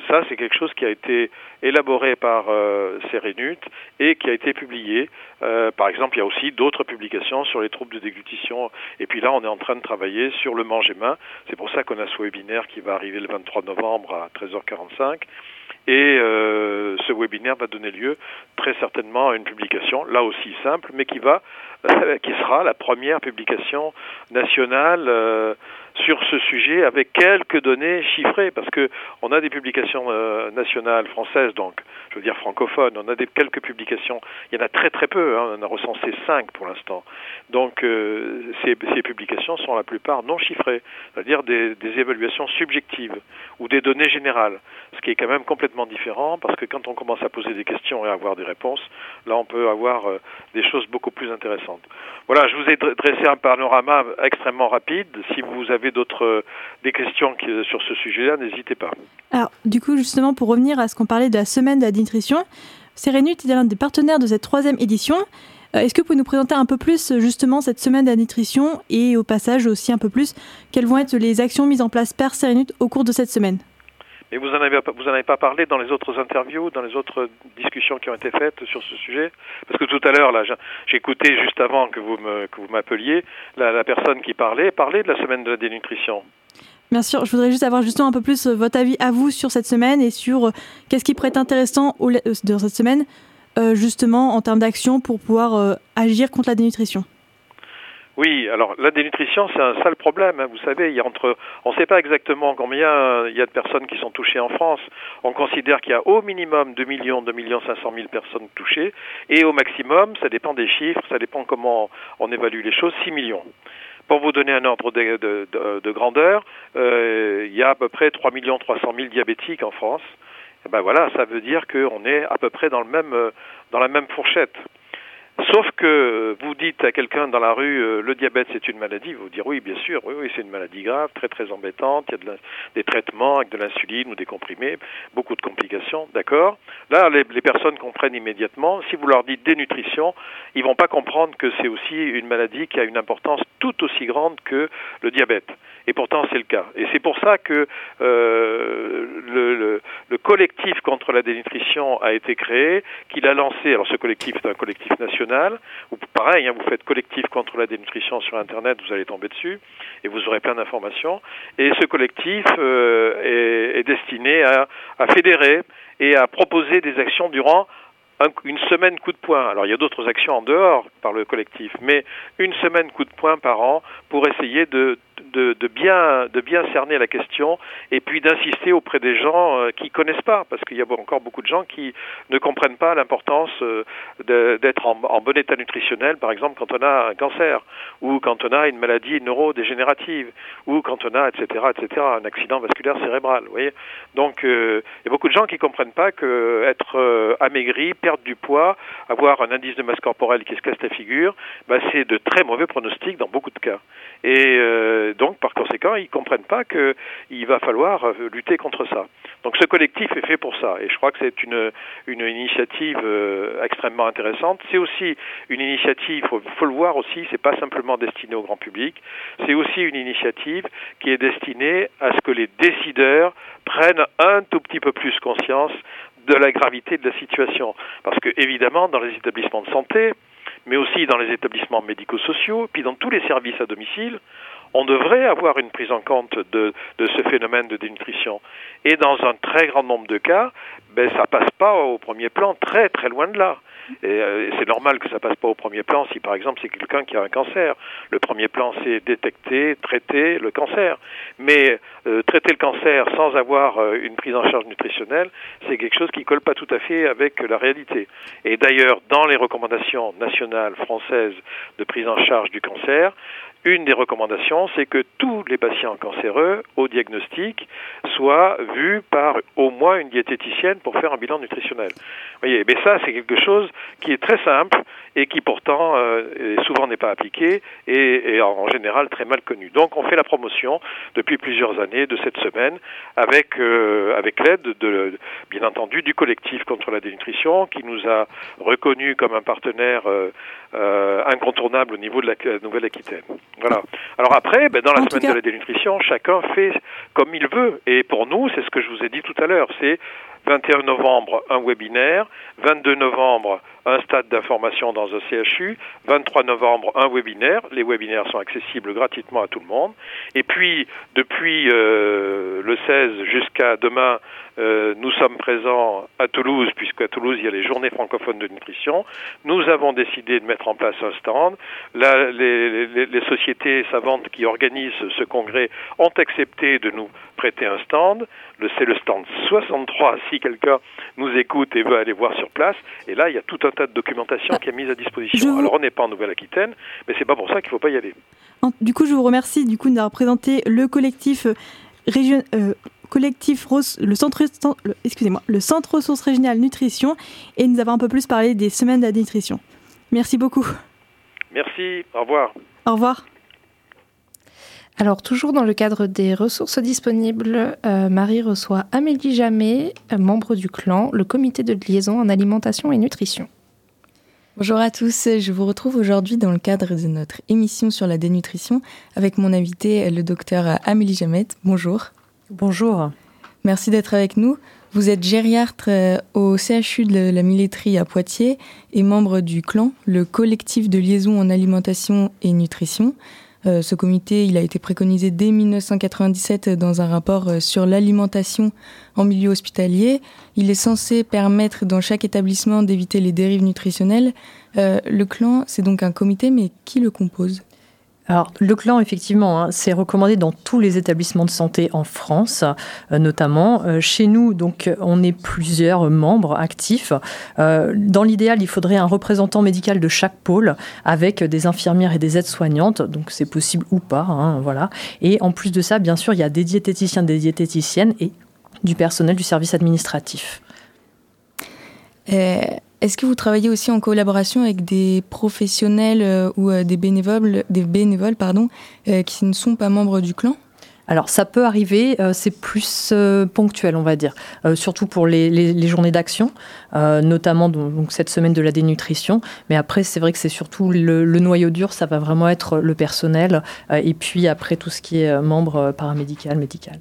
Speaker 10: ça, c'est quelque chose qui a été élaboré par euh, Sérénut et qui a été publié. Euh, par exemple, il y a aussi d'autres publications sur les troubles de déglutition. Et puis là, on est en train de travailler sur le manger main. C'est pour ça qu'on a ce webinaire qui va arriver le 23 novembre à 13h45. Et euh, ce webinaire va donner lieu très certainement à une publication, là aussi simple, mais qui va, qui sera la première publication nationale euh, sur ce sujet avec quelques données chiffrées, parce que on a des publications euh, nationales françaises, donc je veux dire francophones, on a des quelques publications, il y en a très très peu, hein, on a recensé cinq pour l'instant. Donc euh, ces, publications sont la plupart non chiffrées, c'est-à-dire des, des évaluations subjectives ou des données générales, ce qui est quand même complètement différent, parce que quand on commence à poser des questions et à avoir des réponses, là on peut avoir euh, des choses beaucoup plus intéressantes. Voilà, je vous ai dressé un panorama extrêmement rapide. Si vous avez d'autres des questions qui, sur ce sujet-là, n'hésitez pas.
Speaker 9: Alors, du coup, justement, pour revenir à ce qu'on parlait de la semaine de la nutrition, Sérénut est l'un des partenaires de cette troisième édition. Euh, Est-ce que vous pouvez nous présenter un peu plus justement cette semaine de la nutrition et au passage aussi un peu plus quelles vont être les actions mises en place par Sérénut au cours de cette semaine?
Speaker 10: Mais vous n'en avez, pas, vous en avez pas parlé dans les autres interviews, dans les autres discussions qui ont été faites sur ce sujet? Parce que tout à l'heure, là, écouté juste avant que vous me, que vous m'appeliez, la, la personne qui parlait, parlait de la semaine de la dénutrition.
Speaker 9: Bien sûr, je voudrais juste avoir justement un peu plus euh, votre avis à vous sur cette semaine et sur euh, qu'est-ce qui pourrait être intéressant au, dans cette semaine, euh, justement en termes d'action pour pouvoir euh, agir contre la dénutrition.
Speaker 10: Oui, alors la dénutrition, c'est un sale problème. Hein, vous savez, il y a entre, on ne sait pas exactement combien il y a de personnes qui sont touchées en France. On considère qu'il y a au minimum 2 millions, 2 millions 500 000 personnes touchées, et au maximum, ça dépend des chiffres, ça dépend comment on évalue les choses, 6 millions. Pour vous donner un ordre de, de, de, de grandeur, euh, il y a à peu près 3 millions 300 000 diabétiques en France. Et ben voilà, ça veut dire qu'on est à peu près dans le même, dans la même fourchette. Sauf que vous dites à quelqu'un dans la rue euh, le diabète c'est une maladie, vous dire oui bien sûr, oui oui c'est une maladie grave, très très embêtante, il y a des traitements avec de l'insuline ou des comprimés, beaucoup de complications, d'accord. Là les, les, personnes comprennent immédiatement. Si vous leur dites dénutrition, ils vont pas comprendre que c'est aussi une maladie qui a une importance tout aussi grande que le diabète. Et pourtant c'est le cas. Et c'est pour ça que euh, le, le, le collectif contre la dénutrition a été créé, qu'il a lancé. Alors ce collectif est un collectif national ou pareil, hein, vous faites collectif contre la dénutrition sur Internet, vous allez tomber dessus, et vous aurez plein d'informations. Et ce collectif euh, est, est, destiné à, à fédérer et à proposer des actions durant un, une semaine coup de poing. Alors il y a d'autres actions en dehors par le collectif, mais une semaine coup de poing par an pour essayer de, de, de bien, de bien cerner la question et puis d'insister auprès des gens euh, qui connaissent pas, parce qu'il y a encore beaucoup de gens qui ne comprennent pas l'importance euh, d'être en, bon état nutritionnel, par exemple quand on a un cancer ou quand on a une maladie neurodégénérative ou quand on a etc etc un accident vasculaire cérébral. Vous voyez, donc euh, il y a beaucoup de gens qui comprennent pas que être euh, amaigri, perdre du poids, avoir un indice de masse corporelle qui se casse la figure, bah, c'est de très mauvais pronostics dans beaucoup de cas. Et euh, donc, par conséquent, ils comprennent pas qu'il va falloir euh, lutter contre ça. Donc, ce collectif est fait pour ça. Et je crois que c'est une, une initiative euh, extrêmement intéressante. C'est aussi une initiative, faut, faut le voir aussi, c'est pas simplement destiné au grand public. C'est aussi une initiative qui est destinée à ce que les décideurs prennent un tout petit peu plus conscience de la gravité de la situation. Parce que, évidemment, dans les établissements de santé, mais aussi dans les établissements médico-sociaux, puis dans tous les services à domicile, on devrait avoir une prise en compte de, de, ce phénomène de dénutrition. Et dans un très grand nombre de cas, ben, ça passe pas au premier plan, très très loin de là. Et euh, c'est normal que ça passe pas au premier plan si, par exemple, c'est quelqu'un qui a un cancer. Le premier plan, c'est détecter, traiter le cancer. Mais euh, traiter le cancer sans avoir euh, une prise en charge nutritionnelle, c'est quelque chose qui colle pas tout à fait avec la réalité. Et d'ailleurs, dans les recommandations nationales françaises de prise en charge du cancer, une des recommandations, c'est que tous les patients cancéreux au diagnostic soient vus par au moins une diététicienne pour faire un bilan nutritionnel. Vous voyez, mais ça, c'est quelque chose qui est très simple et qui pourtant euh, souvent n'est pas appliqué et, et en, général très mal connu. Donc, on fait la promotion depuis plusieurs années de cette semaine avec euh, avec l'aide de bien entendu du collectif contre la dénutrition qui nous a reconnu comme un partenaire euh, euh, incontournable au niveau de la Nouvelle-Aquitaine. Voilà. Alors après, ben, dans la
Speaker 9: En
Speaker 10: semaine
Speaker 9: cas-
Speaker 10: de la dénutrition, chacun fait comme il veut. Et pour nous, c'est ce que je vous ai dit tout à l'heure, c'est 21 novembre, un webinaire, 22 novembre, un stade d'information dans un CHU, 23 novembre, un webinaire. Les webinaires sont accessibles gratuitement à tout le monde. Et puis, depuis euh, le 16 jusqu'à demain, euh, nous sommes présents à Toulouse, puisqu'à Toulouse, il y a les journées francophones de nutrition. Nous avons décidé de mettre en place un stand. Là, les, les- les sociétés savantes qui organisent ce congrès ont accepté de nous prêter un stand. C'est le stand 63, si quelqu'un nous écoute et veut aller voir sur place. Et là, il y a tout un tas de documentation qui est mise à disposition. Alors, on n'est pas en Nouvelle-Aquitaine, mais c'est pas pour ça qu'il ne faut pas y aller.
Speaker 9: Du coup, je vous remercie du coup d'avoir présenté le collectif euh, région, euh, collectif le centre, excusez-moi, le centre ressources régionales nutrition et nous avons un peu plus parlé des semaines de la nutrition. Merci beaucoup.
Speaker 10: Merci, au revoir.
Speaker 9: Au revoir.
Speaker 2: Alors, toujours dans le cadre des ressources disponibles, euh, Marie reçoit Amélie Jamet, euh, membre du clan, le comité de liaison en alimentation et nutrition.
Speaker 11: Bonjour à tous, je vous retrouve aujourd'hui dans le cadre de notre émission sur la dénutrition avec mon invité, le docteur Amélie Jamet. Bonjour.
Speaker 12: Bonjour.
Speaker 11: Merci d'être avec nous. Vous êtes gériatre euh, au CHU de la Milletterie à Poitiers et membre du CLAN, le collectif de liaison en alimentation et nutrition. Euh, ce comité, il a été préconisé dès 1997 dans un rapport euh, sur l'alimentation en milieu hospitalier. Il est censé permettre dans chaque établissement d'éviter les dérives nutritionnelles. Le clan, c'est donc un comité, mais qui le compose?
Speaker 12: Alors, le clan, effectivement, hein, c'est recommandé dans tous les établissements de santé en France, euh, notamment. Euh, chez nous, donc, on est plusieurs membres actifs. Euh, dans l'idéal, il faudrait un représentant médical de chaque pôle avec des infirmières et des aides-soignantes. Donc, c'est possible ou pas, hein, voilà. Et en plus de ça, bien sûr, il y a des diététiciens, des diététiciennes et du personnel du service administratif.
Speaker 11: Est-ce que vous travaillez aussi en collaboration avec des professionnels euh, ou euh, des bénévoles, des bénévoles pardon, euh, qui ne sont pas membres du clan?
Speaker 12: Alors ça peut arriver, c'est plus ponctuel on va dire, surtout pour les, journées d'action, notamment donc, cette semaine de la dénutrition. Mais après c'est vrai que c'est surtout le, noyau dur, ça va vraiment être le personnel et puis après tout ce qui est membre paramédical, médical.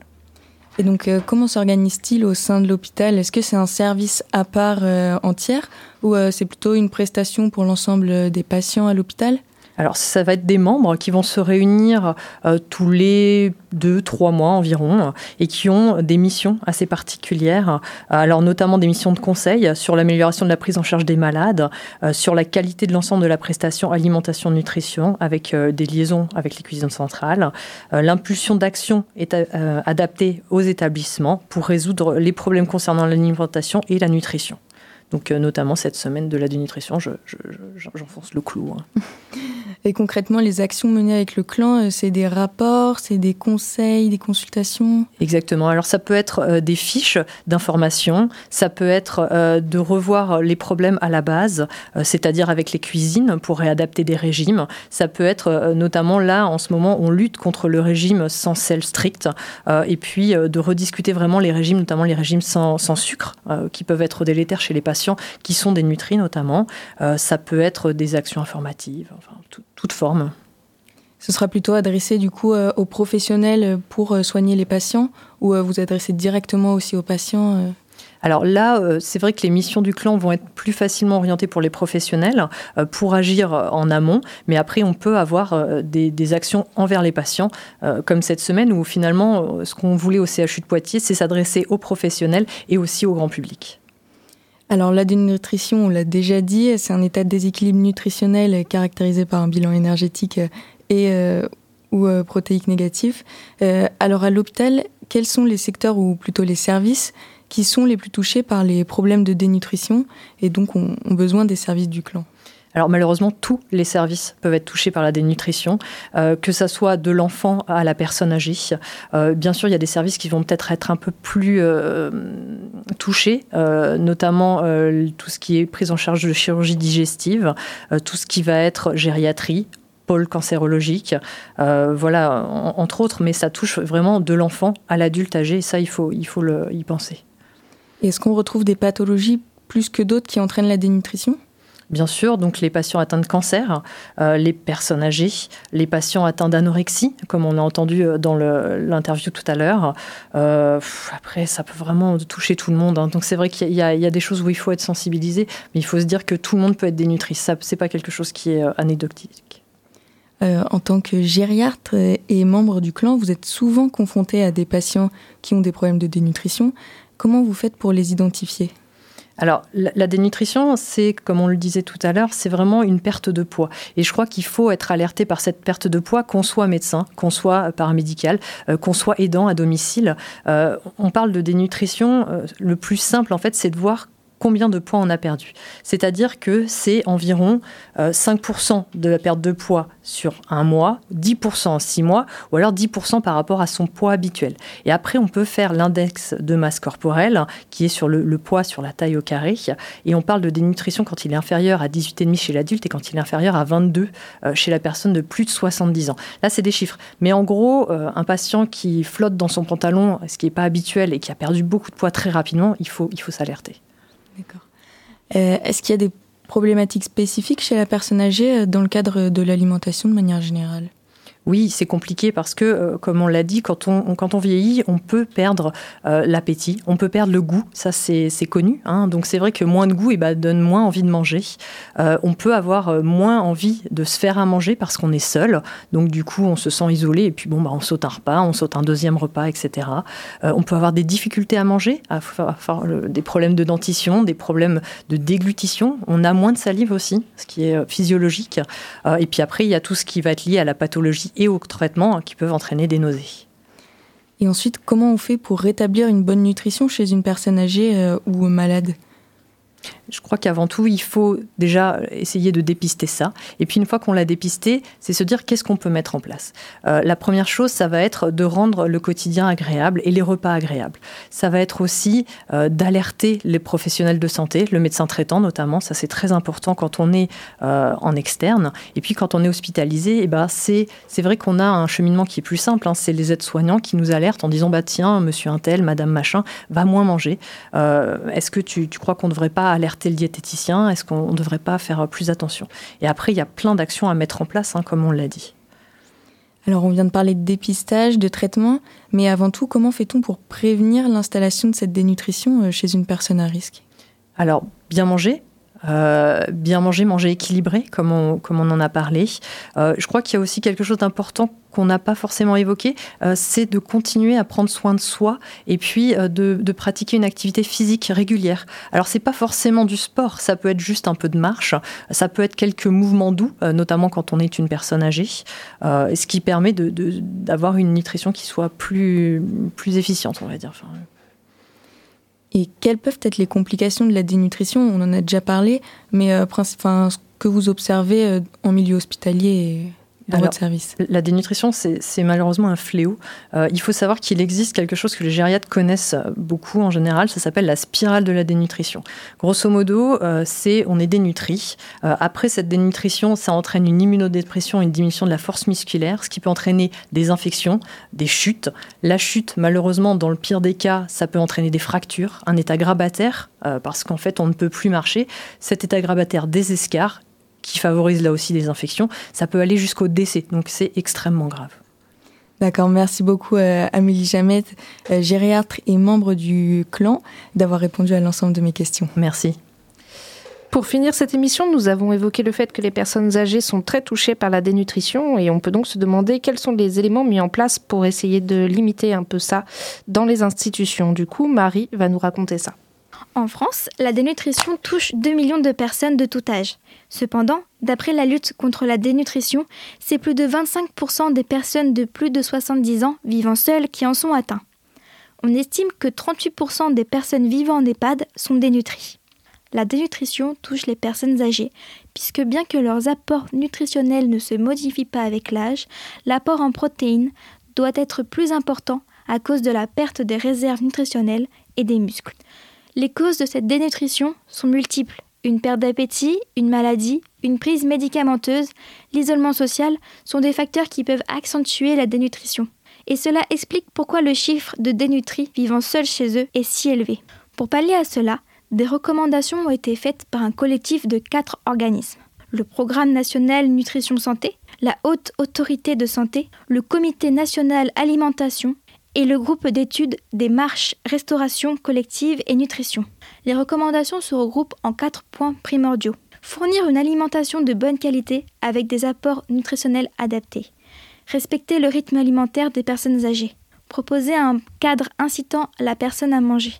Speaker 11: Et donc, euh, comment s'organise-t-il au sein de l'hôpital? Est-ce que c'est un service à part euh, entière ou euh, c'est plutôt une prestation pour l'ensemble des patients à l'hôpital?
Speaker 12: Alors ça va être des membres qui vont se réunir euh, tous les deux, trois mois environ et qui ont des missions assez particulières. Alors notamment des missions de conseil sur l'amélioration de la prise en charge des malades, euh, sur la qualité de l'ensemble de la prestation alimentation-nutrition avec euh, des liaisons avec les cuisines centrales, l'impulsion d'action est euh, adaptée aux établissements pour résoudre les problèmes concernant l'alimentation et la nutrition. Donc euh, notamment cette semaine de la dénutrition, je- je- je- j'enfonce le clou. hein.
Speaker 11: Et concrètement, les actions menées avec le clan, euh, c'est des rapports, c'est des conseils, des consultations?
Speaker 12: Exactement. Alors ça peut être euh, des fiches d'information, ça peut être de revoir les problèmes à la base, c'est-à-dire avec les cuisines pour réadapter des régimes. Ça peut être notamment là, en ce moment, on lutte contre le régime sans sel strict, et puis de rediscuter vraiment les régimes, notamment les régimes sans, sans sucre, qui peuvent être délétères chez les patients, qui sont des nutris notamment. Euh, ça peut être des actions informatives, enfin tout- toute forme.
Speaker 11: Ce sera plutôt adressé du coup euh, aux professionnels pour euh, soigner les patients ou vous adressez directement aussi aux patients
Speaker 12: Alors là, c'est vrai que les missions du clan vont être plus facilement orientées pour les professionnels, pour agir en amont, mais après on peut avoir des, des actions envers les patients, comme cette semaine où finalement ce qu'on voulait au CHU de Poitiers, c'est s'adresser aux professionnels et aussi au grand public.
Speaker 11: Alors la dénutrition, on l'a déjà dit, c'est un état de déséquilibre nutritionnel caractérisé par un bilan énergétique et euh, ou euh, protéique négatif. Euh, alors à l'hôpital, quels sont les secteurs ou plutôt les services qui sont les plus touchés par les problèmes de dénutrition et donc ont besoin des services du clan?
Speaker 12: Alors malheureusement, tous les services peuvent être touchés par la dénutrition, euh, que ça soit de l'enfant à la personne âgée. Euh, bien sûr, il y a des services qui vont peut-être être un peu plus euh, touchés, notamment tout ce qui est prise en charge de chirurgie digestive, tout ce qui va être gériatrie pôle cancérologique, voilà, en- entre autres, mais ça touche vraiment de l'enfant à l'adulte âgé, et ça, il faut, il faut le, y penser.
Speaker 11: Est-ce qu'on retrouve des pathologies plus que d'autres qui entraînent la dénutrition?
Speaker 12: Bien sûr, donc les patients atteints de cancer, euh, les personnes âgées, les patients atteints d'anorexie, comme on a entendu euh, dans l'interview tout à l'heure. Euh, après, ça peut vraiment toucher tout le monde. hein. Donc c'est vrai qu'il y, a- des choses où il faut être sensibilisé, mais il faut se dire que tout le monde peut être dénutri. Ça, c'est pas quelque chose qui est anecdotique.
Speaker 11: En tant que gériatre et membre du clan, vous êtes souvent confronté à des patients qui ont des problèmes de dénutrition. Comment vous faites pour les identifier?
Speaker 12: Alors, la, dénutrition, c'est, comme on le disait tout à l'heure, c'est vraiment une perte de poids. Et je crois qu'il faut être alerté par cette perte de poids, qu'on soit médecin, qu'on soit euh, paramédical, euh, qu'on soit aidant à domicile. Euh, on parle de dénutrition. le plus simple, en fait, c'est de voir combien de poids on a perdu. C'est-à-dire que c'est environ euh, 5% de la perte de poids sur un mois, 10% en 6 mois, ou alors 10% par rapport à son poids habituel. Et après, on peut faire l'index de masse corporelle, qui est sur le, le poids sur la taille au carré, et on parle de dénutrition quand il est inférieur à 18,5 chez l'adulte et quand il est inférieur à 22 euh, chez la personne de plus de 70 ans. Là, c'est des chiffres. Mais en gros, euh, un patient qui flotte dans son pantalon, ce qui n'est pas habituel et qui a perdu beaucoup de poids très rapidement, il faut, il faut s'alerter.
Speaker 11: Euh, Est-ce qu'il y a des problématiques spécifiques chez la personne âgée euh, dans le cadre de l'alimentation de manière générale?
Speaker 12: Oui, c'est compliqué parce que, euh, comme on l'a dit, quand on, quand on vieillit, on peut perdre euh, l'appétit, on peut perdre le goût, ça c'est connu. hein. Donc c'est vrai que moins de goût eh ben, donne moins envie de manger. Euh, on peut avoir moins envie de se faire à manger parce qu'on est seul. Donc du coup, on se sent isolé et puis bon, bah, on saute un repas, on saute un deuxième repas, etc. On peut avoir des difficultés à manger, des problèmes de dentition, des problèmes de déglutition. On a moins de salive aussi, ce qui est physiologique. Et puis après, il y a tout ce qui va être lié à la pathologie et au traitement hein, qui peuvent entraîner des nausées.
Speaker 11: Et ensuite, comment on fait pour rétablir une bonne nutrition chez une personne âgée euh, ou malade?
Speaker 12: Je crois qu'avant tout, il faut déjà essayer de dépister ça. Et puis une fois qu'on l'a dépisté, c'est se dire qu'est-ce qu'on peut mettre en place. Euh, la première chose, ça va être de rendre le quotidien agréable et les repas agréables. Ça va être aussi euh, d'alerter les professionnels de santé, le médecin traitant notamment. Ça, c'est très important quand on est euh, en externe. Et puis quand on est hospitalisé, eh ben, c'est c'est vrai qu'on a un cheminement qui est plus simple. hein. C'est les aides-soignants qui nous alertent en disant bah tiens, monsieur un tel, madame machin, va moins manger. Est-ce que tu, tu crois qu'on ne devrait pas alerter le diététicien Est-ce qu'on ne devrait pas faire plus attention? Et après, il y a plein d'actions à mettre en place, hein, comme on l'a dit.
Speaker 11: Alors, on vient de parler de dépistage, de traitement, mais avant tout, comment fait-on pour prévenir l'installation de cette dénutrition euh, chez une personne à risque?
Speaker 12: Alors, bien manger. Euh, bien manger, manger équilibré, comme on, comme on en a parlé. Euh, je crois qu'il y a aussi quelque chose d'important qu'on n'a pas forcément évoqué, euh, c'est de continuer à prendre soin de soi et puis euh, de, de pratiquer une activité physique régulière. Alors c'est pas forcément du sport, ça peut être juste un peu de marche, ça peut être quelques mouvements doux, euh, notamment quand on est une personne âgée, ce qui permet de- de- d'avoir une nutrition qui soit plus, plus efficiente, on va dire.
Speaker 11: Et quelles peuvent être les complications de la dénutrition? On en a déjà parlé, mais euh, ce que vous observez euh, en milieu hospitalier dans
Speaker 12: Alors,
Speaker 11: votre service
Speaker 12: La dénutrition, c'est malheureusement un fléau. Euh, il faut savoir qu'il existe quelque chose que les gériatres connaissent beaucoup en général, ça s'appelle la spirale de la dénutrition. Grosso modo, euh, c'est on est dénutri. Euh, après cette dénutrition, ça entraîne une immunodépression, une diminution de la force musculaire, ce qui peut entraîner des infections, des chutes. La chute, malheureusement, dans le pire des cas, ça peut entraîner des fractures, un état grabataire, parce qu'en fait, on ne peut plus marcher. Cet état grabataire désescarre qui favorise là aussi des infections, ça peut aller jusqu'au décès. Donc c'est extrêmement grave.
Speaker 11: D'accord, merci beaucoup euh, Amélie Jamet, euh, gériatre et membre du clan, d'avoir répondu à l'ensemble de mes questions.
Speaker 12: Merci.
Speaker 2: Pour finir cette émission, nous avons évoqué le fait que les personnes âgées sont très touchées par la dénutrition et on peut donc se demander quels sont les éléments mis en place pour essayer de limiter un peu ça dans les institutions. Du coup, Marie va nous raconter ça.
Speaker 13: En France, la dénutrition touche 2 millions de personnes de tout âge. Cependant, d'après la lutte contre la dénutrition, c'est plus de 25% des personnes de plus de 70 ans vivant seules qui en sont atteints. On estime que 38% des personnes vivant en EHPAD sont dénutries. La dénutrition touche les personnes âgées, puisque bien que leurs apports nutritionnels ne se modifient pas avec l'âge, l'apport en protéines doit être plus important à cause de la perte des réserves nutritionnelles et des muscles. Les causes de cette dénutrition sont multiples. Une perte d'appétit, une maladie, une prise médicamenteuse, l'isolement social sont des facteurs qui peuvent accentuer la dénutrition. Et cela explique pourquoi le chiffre de dénutris vivant seuls chez eux est si élevé. Pour pallier à cela, des recommandations ont été faites par un collectif de quatre organismes. Le Programme national nutrition santé, la Haute Autorité de santé, le Comité national alimentation et le groupe d'études des marches restauration collective et nutrition. Les recommandations se regroupent en quatre points primordiaux. Fournir une alimentation de bonne qualité avec des apports nutritionnels adaptés. Respecter le rythme alimentaire des personnes âgées. Proposer un cadre incitant la personne à manger.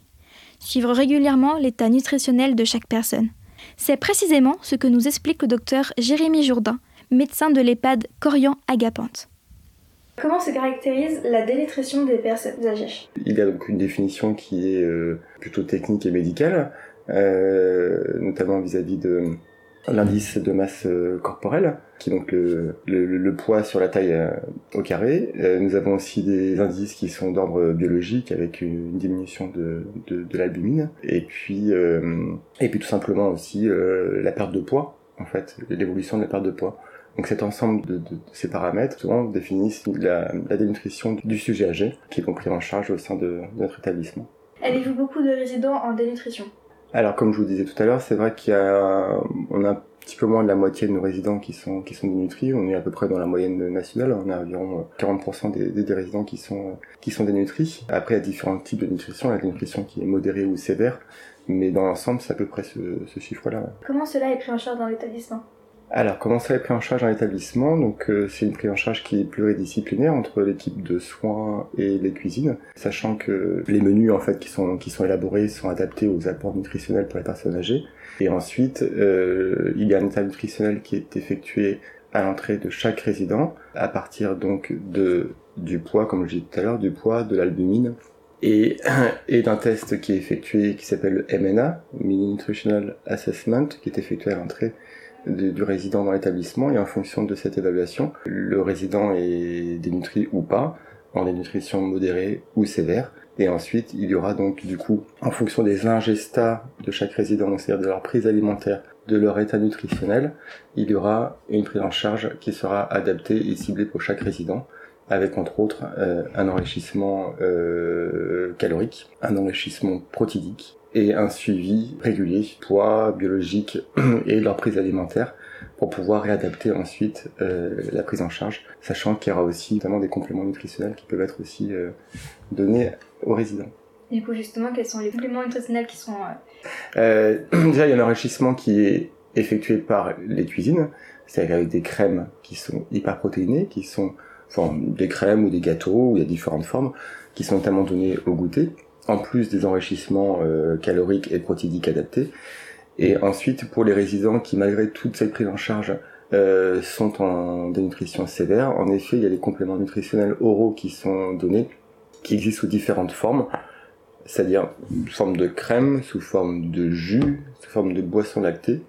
Speaker 13: Suivre régulièrement l'état nutritionnel de chaque personne. C'est précisément ce que nous explique le docteur Jérémy Jourdain, médecin de l'EHPAD Corian Agapante. Comment se caractérise la dénutrition des personnes âgées?
Speaker 14: Il y a donc une définition qui est euh, plutôt technique et médicale, euh, notamment vis-à-vis de l'indice de masse euh, corporelle, qui est donc le, poids sur la taille euh, au carré. Euh, nous avons aussi des indices qui sont d'ordre biologique, avec une, diminution de, de, de l'albumine, et puis euh, et puis tout simplement aussi euh, la perte de poids, en fait, l'évolution de la perte de poids. Donc cet ensemble de, de, de ces paramètres souvent définissent la, la dénutrition du sujet âgé, qui est donc pris en charge au sein de, de notre établissement.
Speaker 13: Avez-vous beaucoup de résidents en dénutrition?
Speaker 14: Alors comme je vous disais tout à l'heure, c'est vrai y a on a un petit peu moins de la moitié de nos résidents qui sont qui sont dénutris. On est à peu près dans la moyenne nationale. On a environ 40% des, des, des résidents qui sont qui sont dénutris. Après, il y a différents types de nutrition. La dénutrition qui est modérée ou sévère, mais dans l'ensemble, c'est à peu près ce, ce chiffre-là.
Speaker 13: Comment cela est pris en charge dans l'établissement?
Speaker 14: Alors, comment ça est pris en charge dans l'établissement? Donc, euh, c'est une prise en charge qui est pluridisciplinaire entre l'équipe de soins et les cuisines, sachant que les menus en fait qui sont qui sont élaborés sont adaptés aux apports nutritionnels pour les personnes âgées. Et ensuite, euh, il y a un état nutritionnel qui est effectué à l'entrée de chaque résident à partir donc de du poids, comme je disais tout à l'heure, du poids, de l'albumine et, et d'un test qui est effectué qui s'appelle le MNA, Mini Nutritional Assessment, qui est effectué à l'entrée du, résident dans l'établissement et en fonction de cette évaluation, le résident est dénutri ou pas, en dénutrition modérée ou sévère. Et ensuite, il y aura donc du coup, en fonction des ingestats de chaque résident, c'est-à-dire de leur prise alimentaire, de leur état nutritionnel, il y aura une prise en charge qui sera adaptée et ciblée pour chaque résident, avec entre autres euh, un enrichissement euh, calorique, un enrichissement protidique, et un suivi régulier, poids, biologique et leur prise alimentaire pour pouvoir réadapter ensuite euh, la prise en charge, sachant qu'il y aura aussi notamment des compléments nutritionnels qui peuvent être aussi euh, donnés aux résidents.
Speaker 13: Du coup, justement, quels sont les compléments nutritionnels qui sont...
Speaker 14: Euh, déjà, il y a un enrichissement qui est effectué par les cuisines, c'est-à-dire avec des crèmes qui sont hyper protéinées, qui sont enfin, des crèmes ou des gâteaux, où il y a différentes formes, qui sont notamment données au goûter, en plus des enrichissements euh, caloriques et protidiques adaptés. Et ensuite, pour les résidents qui, malgré toute cette prise en charge, euh, sont en dénutrition sévère, en effet, il y a des compléments nutritionnels oraux qui sont donnés, qui existent sous différentes formes, c'est-à-dire sous forme de crème, sous forme de jus, sous forme de boisson lactée,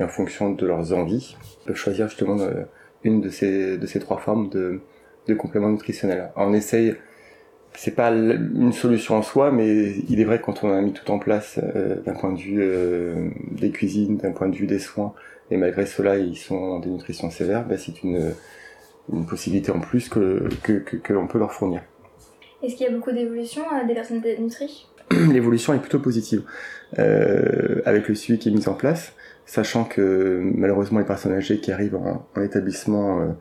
Speaker 14: et en fonction de leurs envies, ils peuvent choisir justement euh, une de ces, de ces trois formes de, de compléments nutritionnels. On essaye c'est pas une solution en soi, mais il est vrai que quand on a mis tout en place euh, d'un point de vue euh, des cuisines, d'un point de vue des soins, et malgré cela ils sont en dénutrition sévère, bah, c'est une, une possibilité en plus que, que, que, que l'on peut leur fournir.
Speaker 13: Est-ce qu'il y a beaucoup d'évolution à des personnes dénutries
Speaker 14: L'évolution est plutôt positive euh, avec le suivi qui est mis en place, sachant que malheureusement les personnes âgées qui arrivent en, en établissement euh, euh,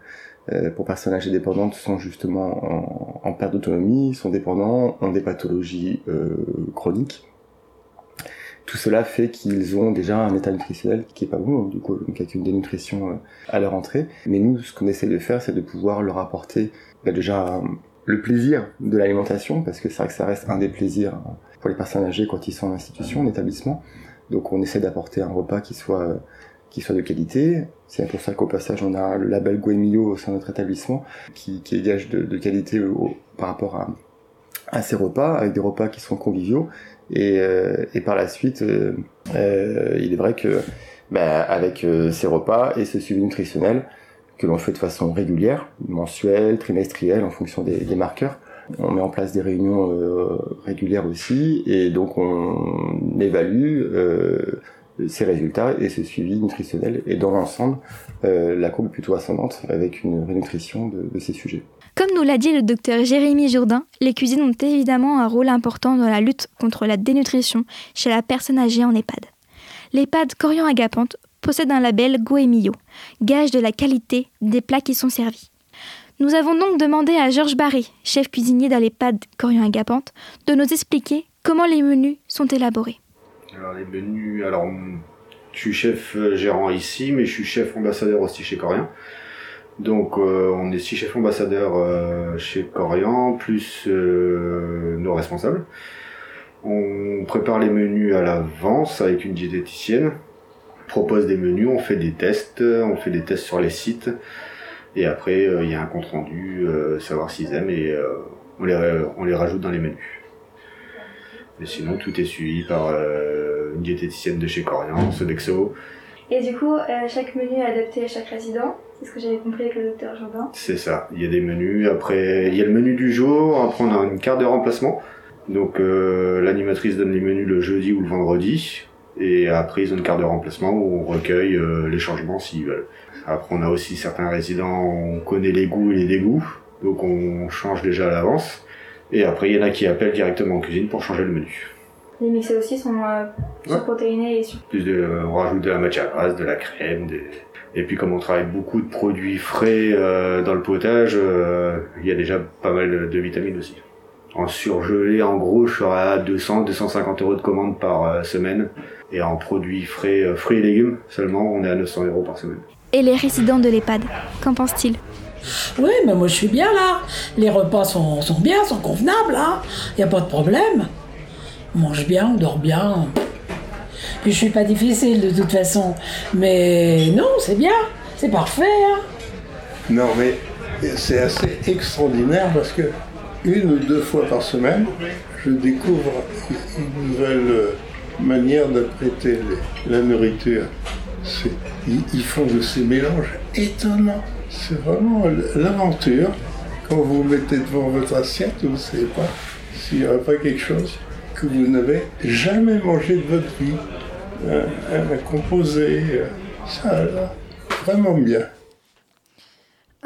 Speaker 14: pour personnes âgées dépendantes sont justement en, perte d'autonomie, sont dépendants, ont des pathologies euh, chroniques. Tout cela fait qu'ils ont déjà un état nutritionnel qui est pas bon, du coup avec une dénutrition euh, à leur entrée. Mais nous, ce qu'on essaie de faire, c'est de pouvoir leur apporter bah, déjà le plaisir de l'alimentation, parce que c'est vrai que ça reste un des plaisirs pour pour les personnes âgées quand ils sont en institution, en établissement. Donc on essaie d'apporter un repas qui soit euh, qui soit de qualité. C'est pour ça qu'au passage on a le label Goemio au sein de notre établissement qui, qui est gage de, qualité par rapport à, à ces repas, avec des repas qui sont conviviaux. Et, euh, et par la suite, euh, euh, il est vrai que bah, avec ces repas et ce suivi nutritionnel que l'on fait de façon régulière, mensuelle, trimestrielle, en fonction des, marqueurs, on met en place des réunions régulières aussi, et donc on évalue ces résultats et ce suivi nutritionnel. Et dans l'ensemble, euh, la courbe est plutôt ascendante avec une rénutrition de, ces sujets.
Speaker 13: Comme nous l'a dit le docteur Jérémy Jourdain, les cuisines ont évidemment un rôle important dans la lutte contre la dénutrition chez la personne âgée en EHPAD. L'EHPAD Corian Agapante possède un label Goemio, gage de la qualité des plats qui sont servis. Nous avons donc demandé à Georges Barré, chef cuisinier dans l'EHPAD Corian Agapante, de nous expliquer comment les menus sont élaborés.
Speaker 15: Alors les menus, alors je suis chef euh, gérant ici, mais je suis chef ambassadeur aussi chez Corian. Donc euh, on est six chefs ambassadeurs euh, chez Corian, plus nos responsables. On prépare les menus à l'avance avec une diététicienne, propose des menus, on fait des tests, on fait des tests sur les sites, et après il y a un compte rendu, savoir s'ils aiment, et on les rajoute dans les menus. Mais sinon, tout est suivi par euh, une diététicienne de chez Corian, Sodexo.
Speaker 13: Et du coup, chaque menu est adapté à chaque résident, c'est ce que j'avais compris avec le docteur Jourdain.
Speaker 15: C'est ça. Il y a des menus. Après, il y a le menu du jour. Après, on a une carte de remplacement. Donc, euh, l'animatrice donne les menus le jeudi ou le vendredi. Et après, ils ont une carte de remplacement où on recueille euh, les changements s'ils veulent. Après, on a aussi certains résidents, on connaît les goûts et les dégoûts. Donc, on change déjà à l'avance. Et après, il y en a qui appellent directement en cuisine pour changer le menu.
Speaker 13: Les mixés aussi sont euh, surprotéinés et sur...
Speaker 15: Plus de, on rajoute de la matière grasse, de la crème, des... et puis comme on travaille beaucoup de produits frais euh, dans le potage, euh, il y a déjà pas mal de, de vitamines aussi. En surgelé, en gros, je serai à 200, 250 euros de commande par euh, semaine, et en produits frais, euh, fruits et légumes seulement, on est à 900 euros par semaine.
Speaker 13: Et les résidents de l'EHPAD, qu'en pensent-ils?
Speaker 16: Oui, mais moi je suis bien là. Les repas sont, bien, sont convenables, là. Il n'y a pas de problème. On mange bien, on dort bien. Puis je suis pas difficile de toute façon. Mais non, c'est bien. C'est parfait. Hein.
Speaker 17: Non, mais c'est assez extraordinaire parce que une ou deux fois par semaine, je découvre une nouvelle euh, manière d'apprêter la nourriture. Ils font de ces mélanges étonnants. C'est vraiment l'aventure. Quand vous vous mettez devant votre assiette, vous ne savez pas s'il n'y aurait pas quelque chose que vous n'avez jamais mangé de votre vie. Un, un composé, ça l'air vraiment bien.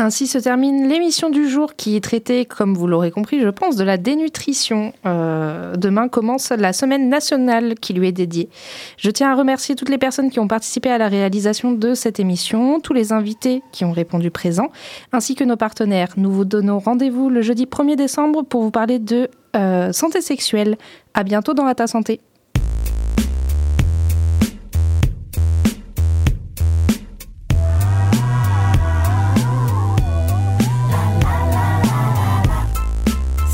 Speaker 2: Ainsi se termine l'émission du jour qui est traitée, comme vous l'aurez compris, je pense, de la dénutrition. Euh, demain commence la semaine nationale qui lui est dédiée. Je tiens à remercier toutes les personnes qui ont participé à la réalisation de cette émission, tous les invités qui ont répondu présents, ainsi que nos partenaires. Nous vous donnons rendez-vous le jeudi 1er décembre pour vous parler de euh, santé sexuelle. À bientôt dans ta santé.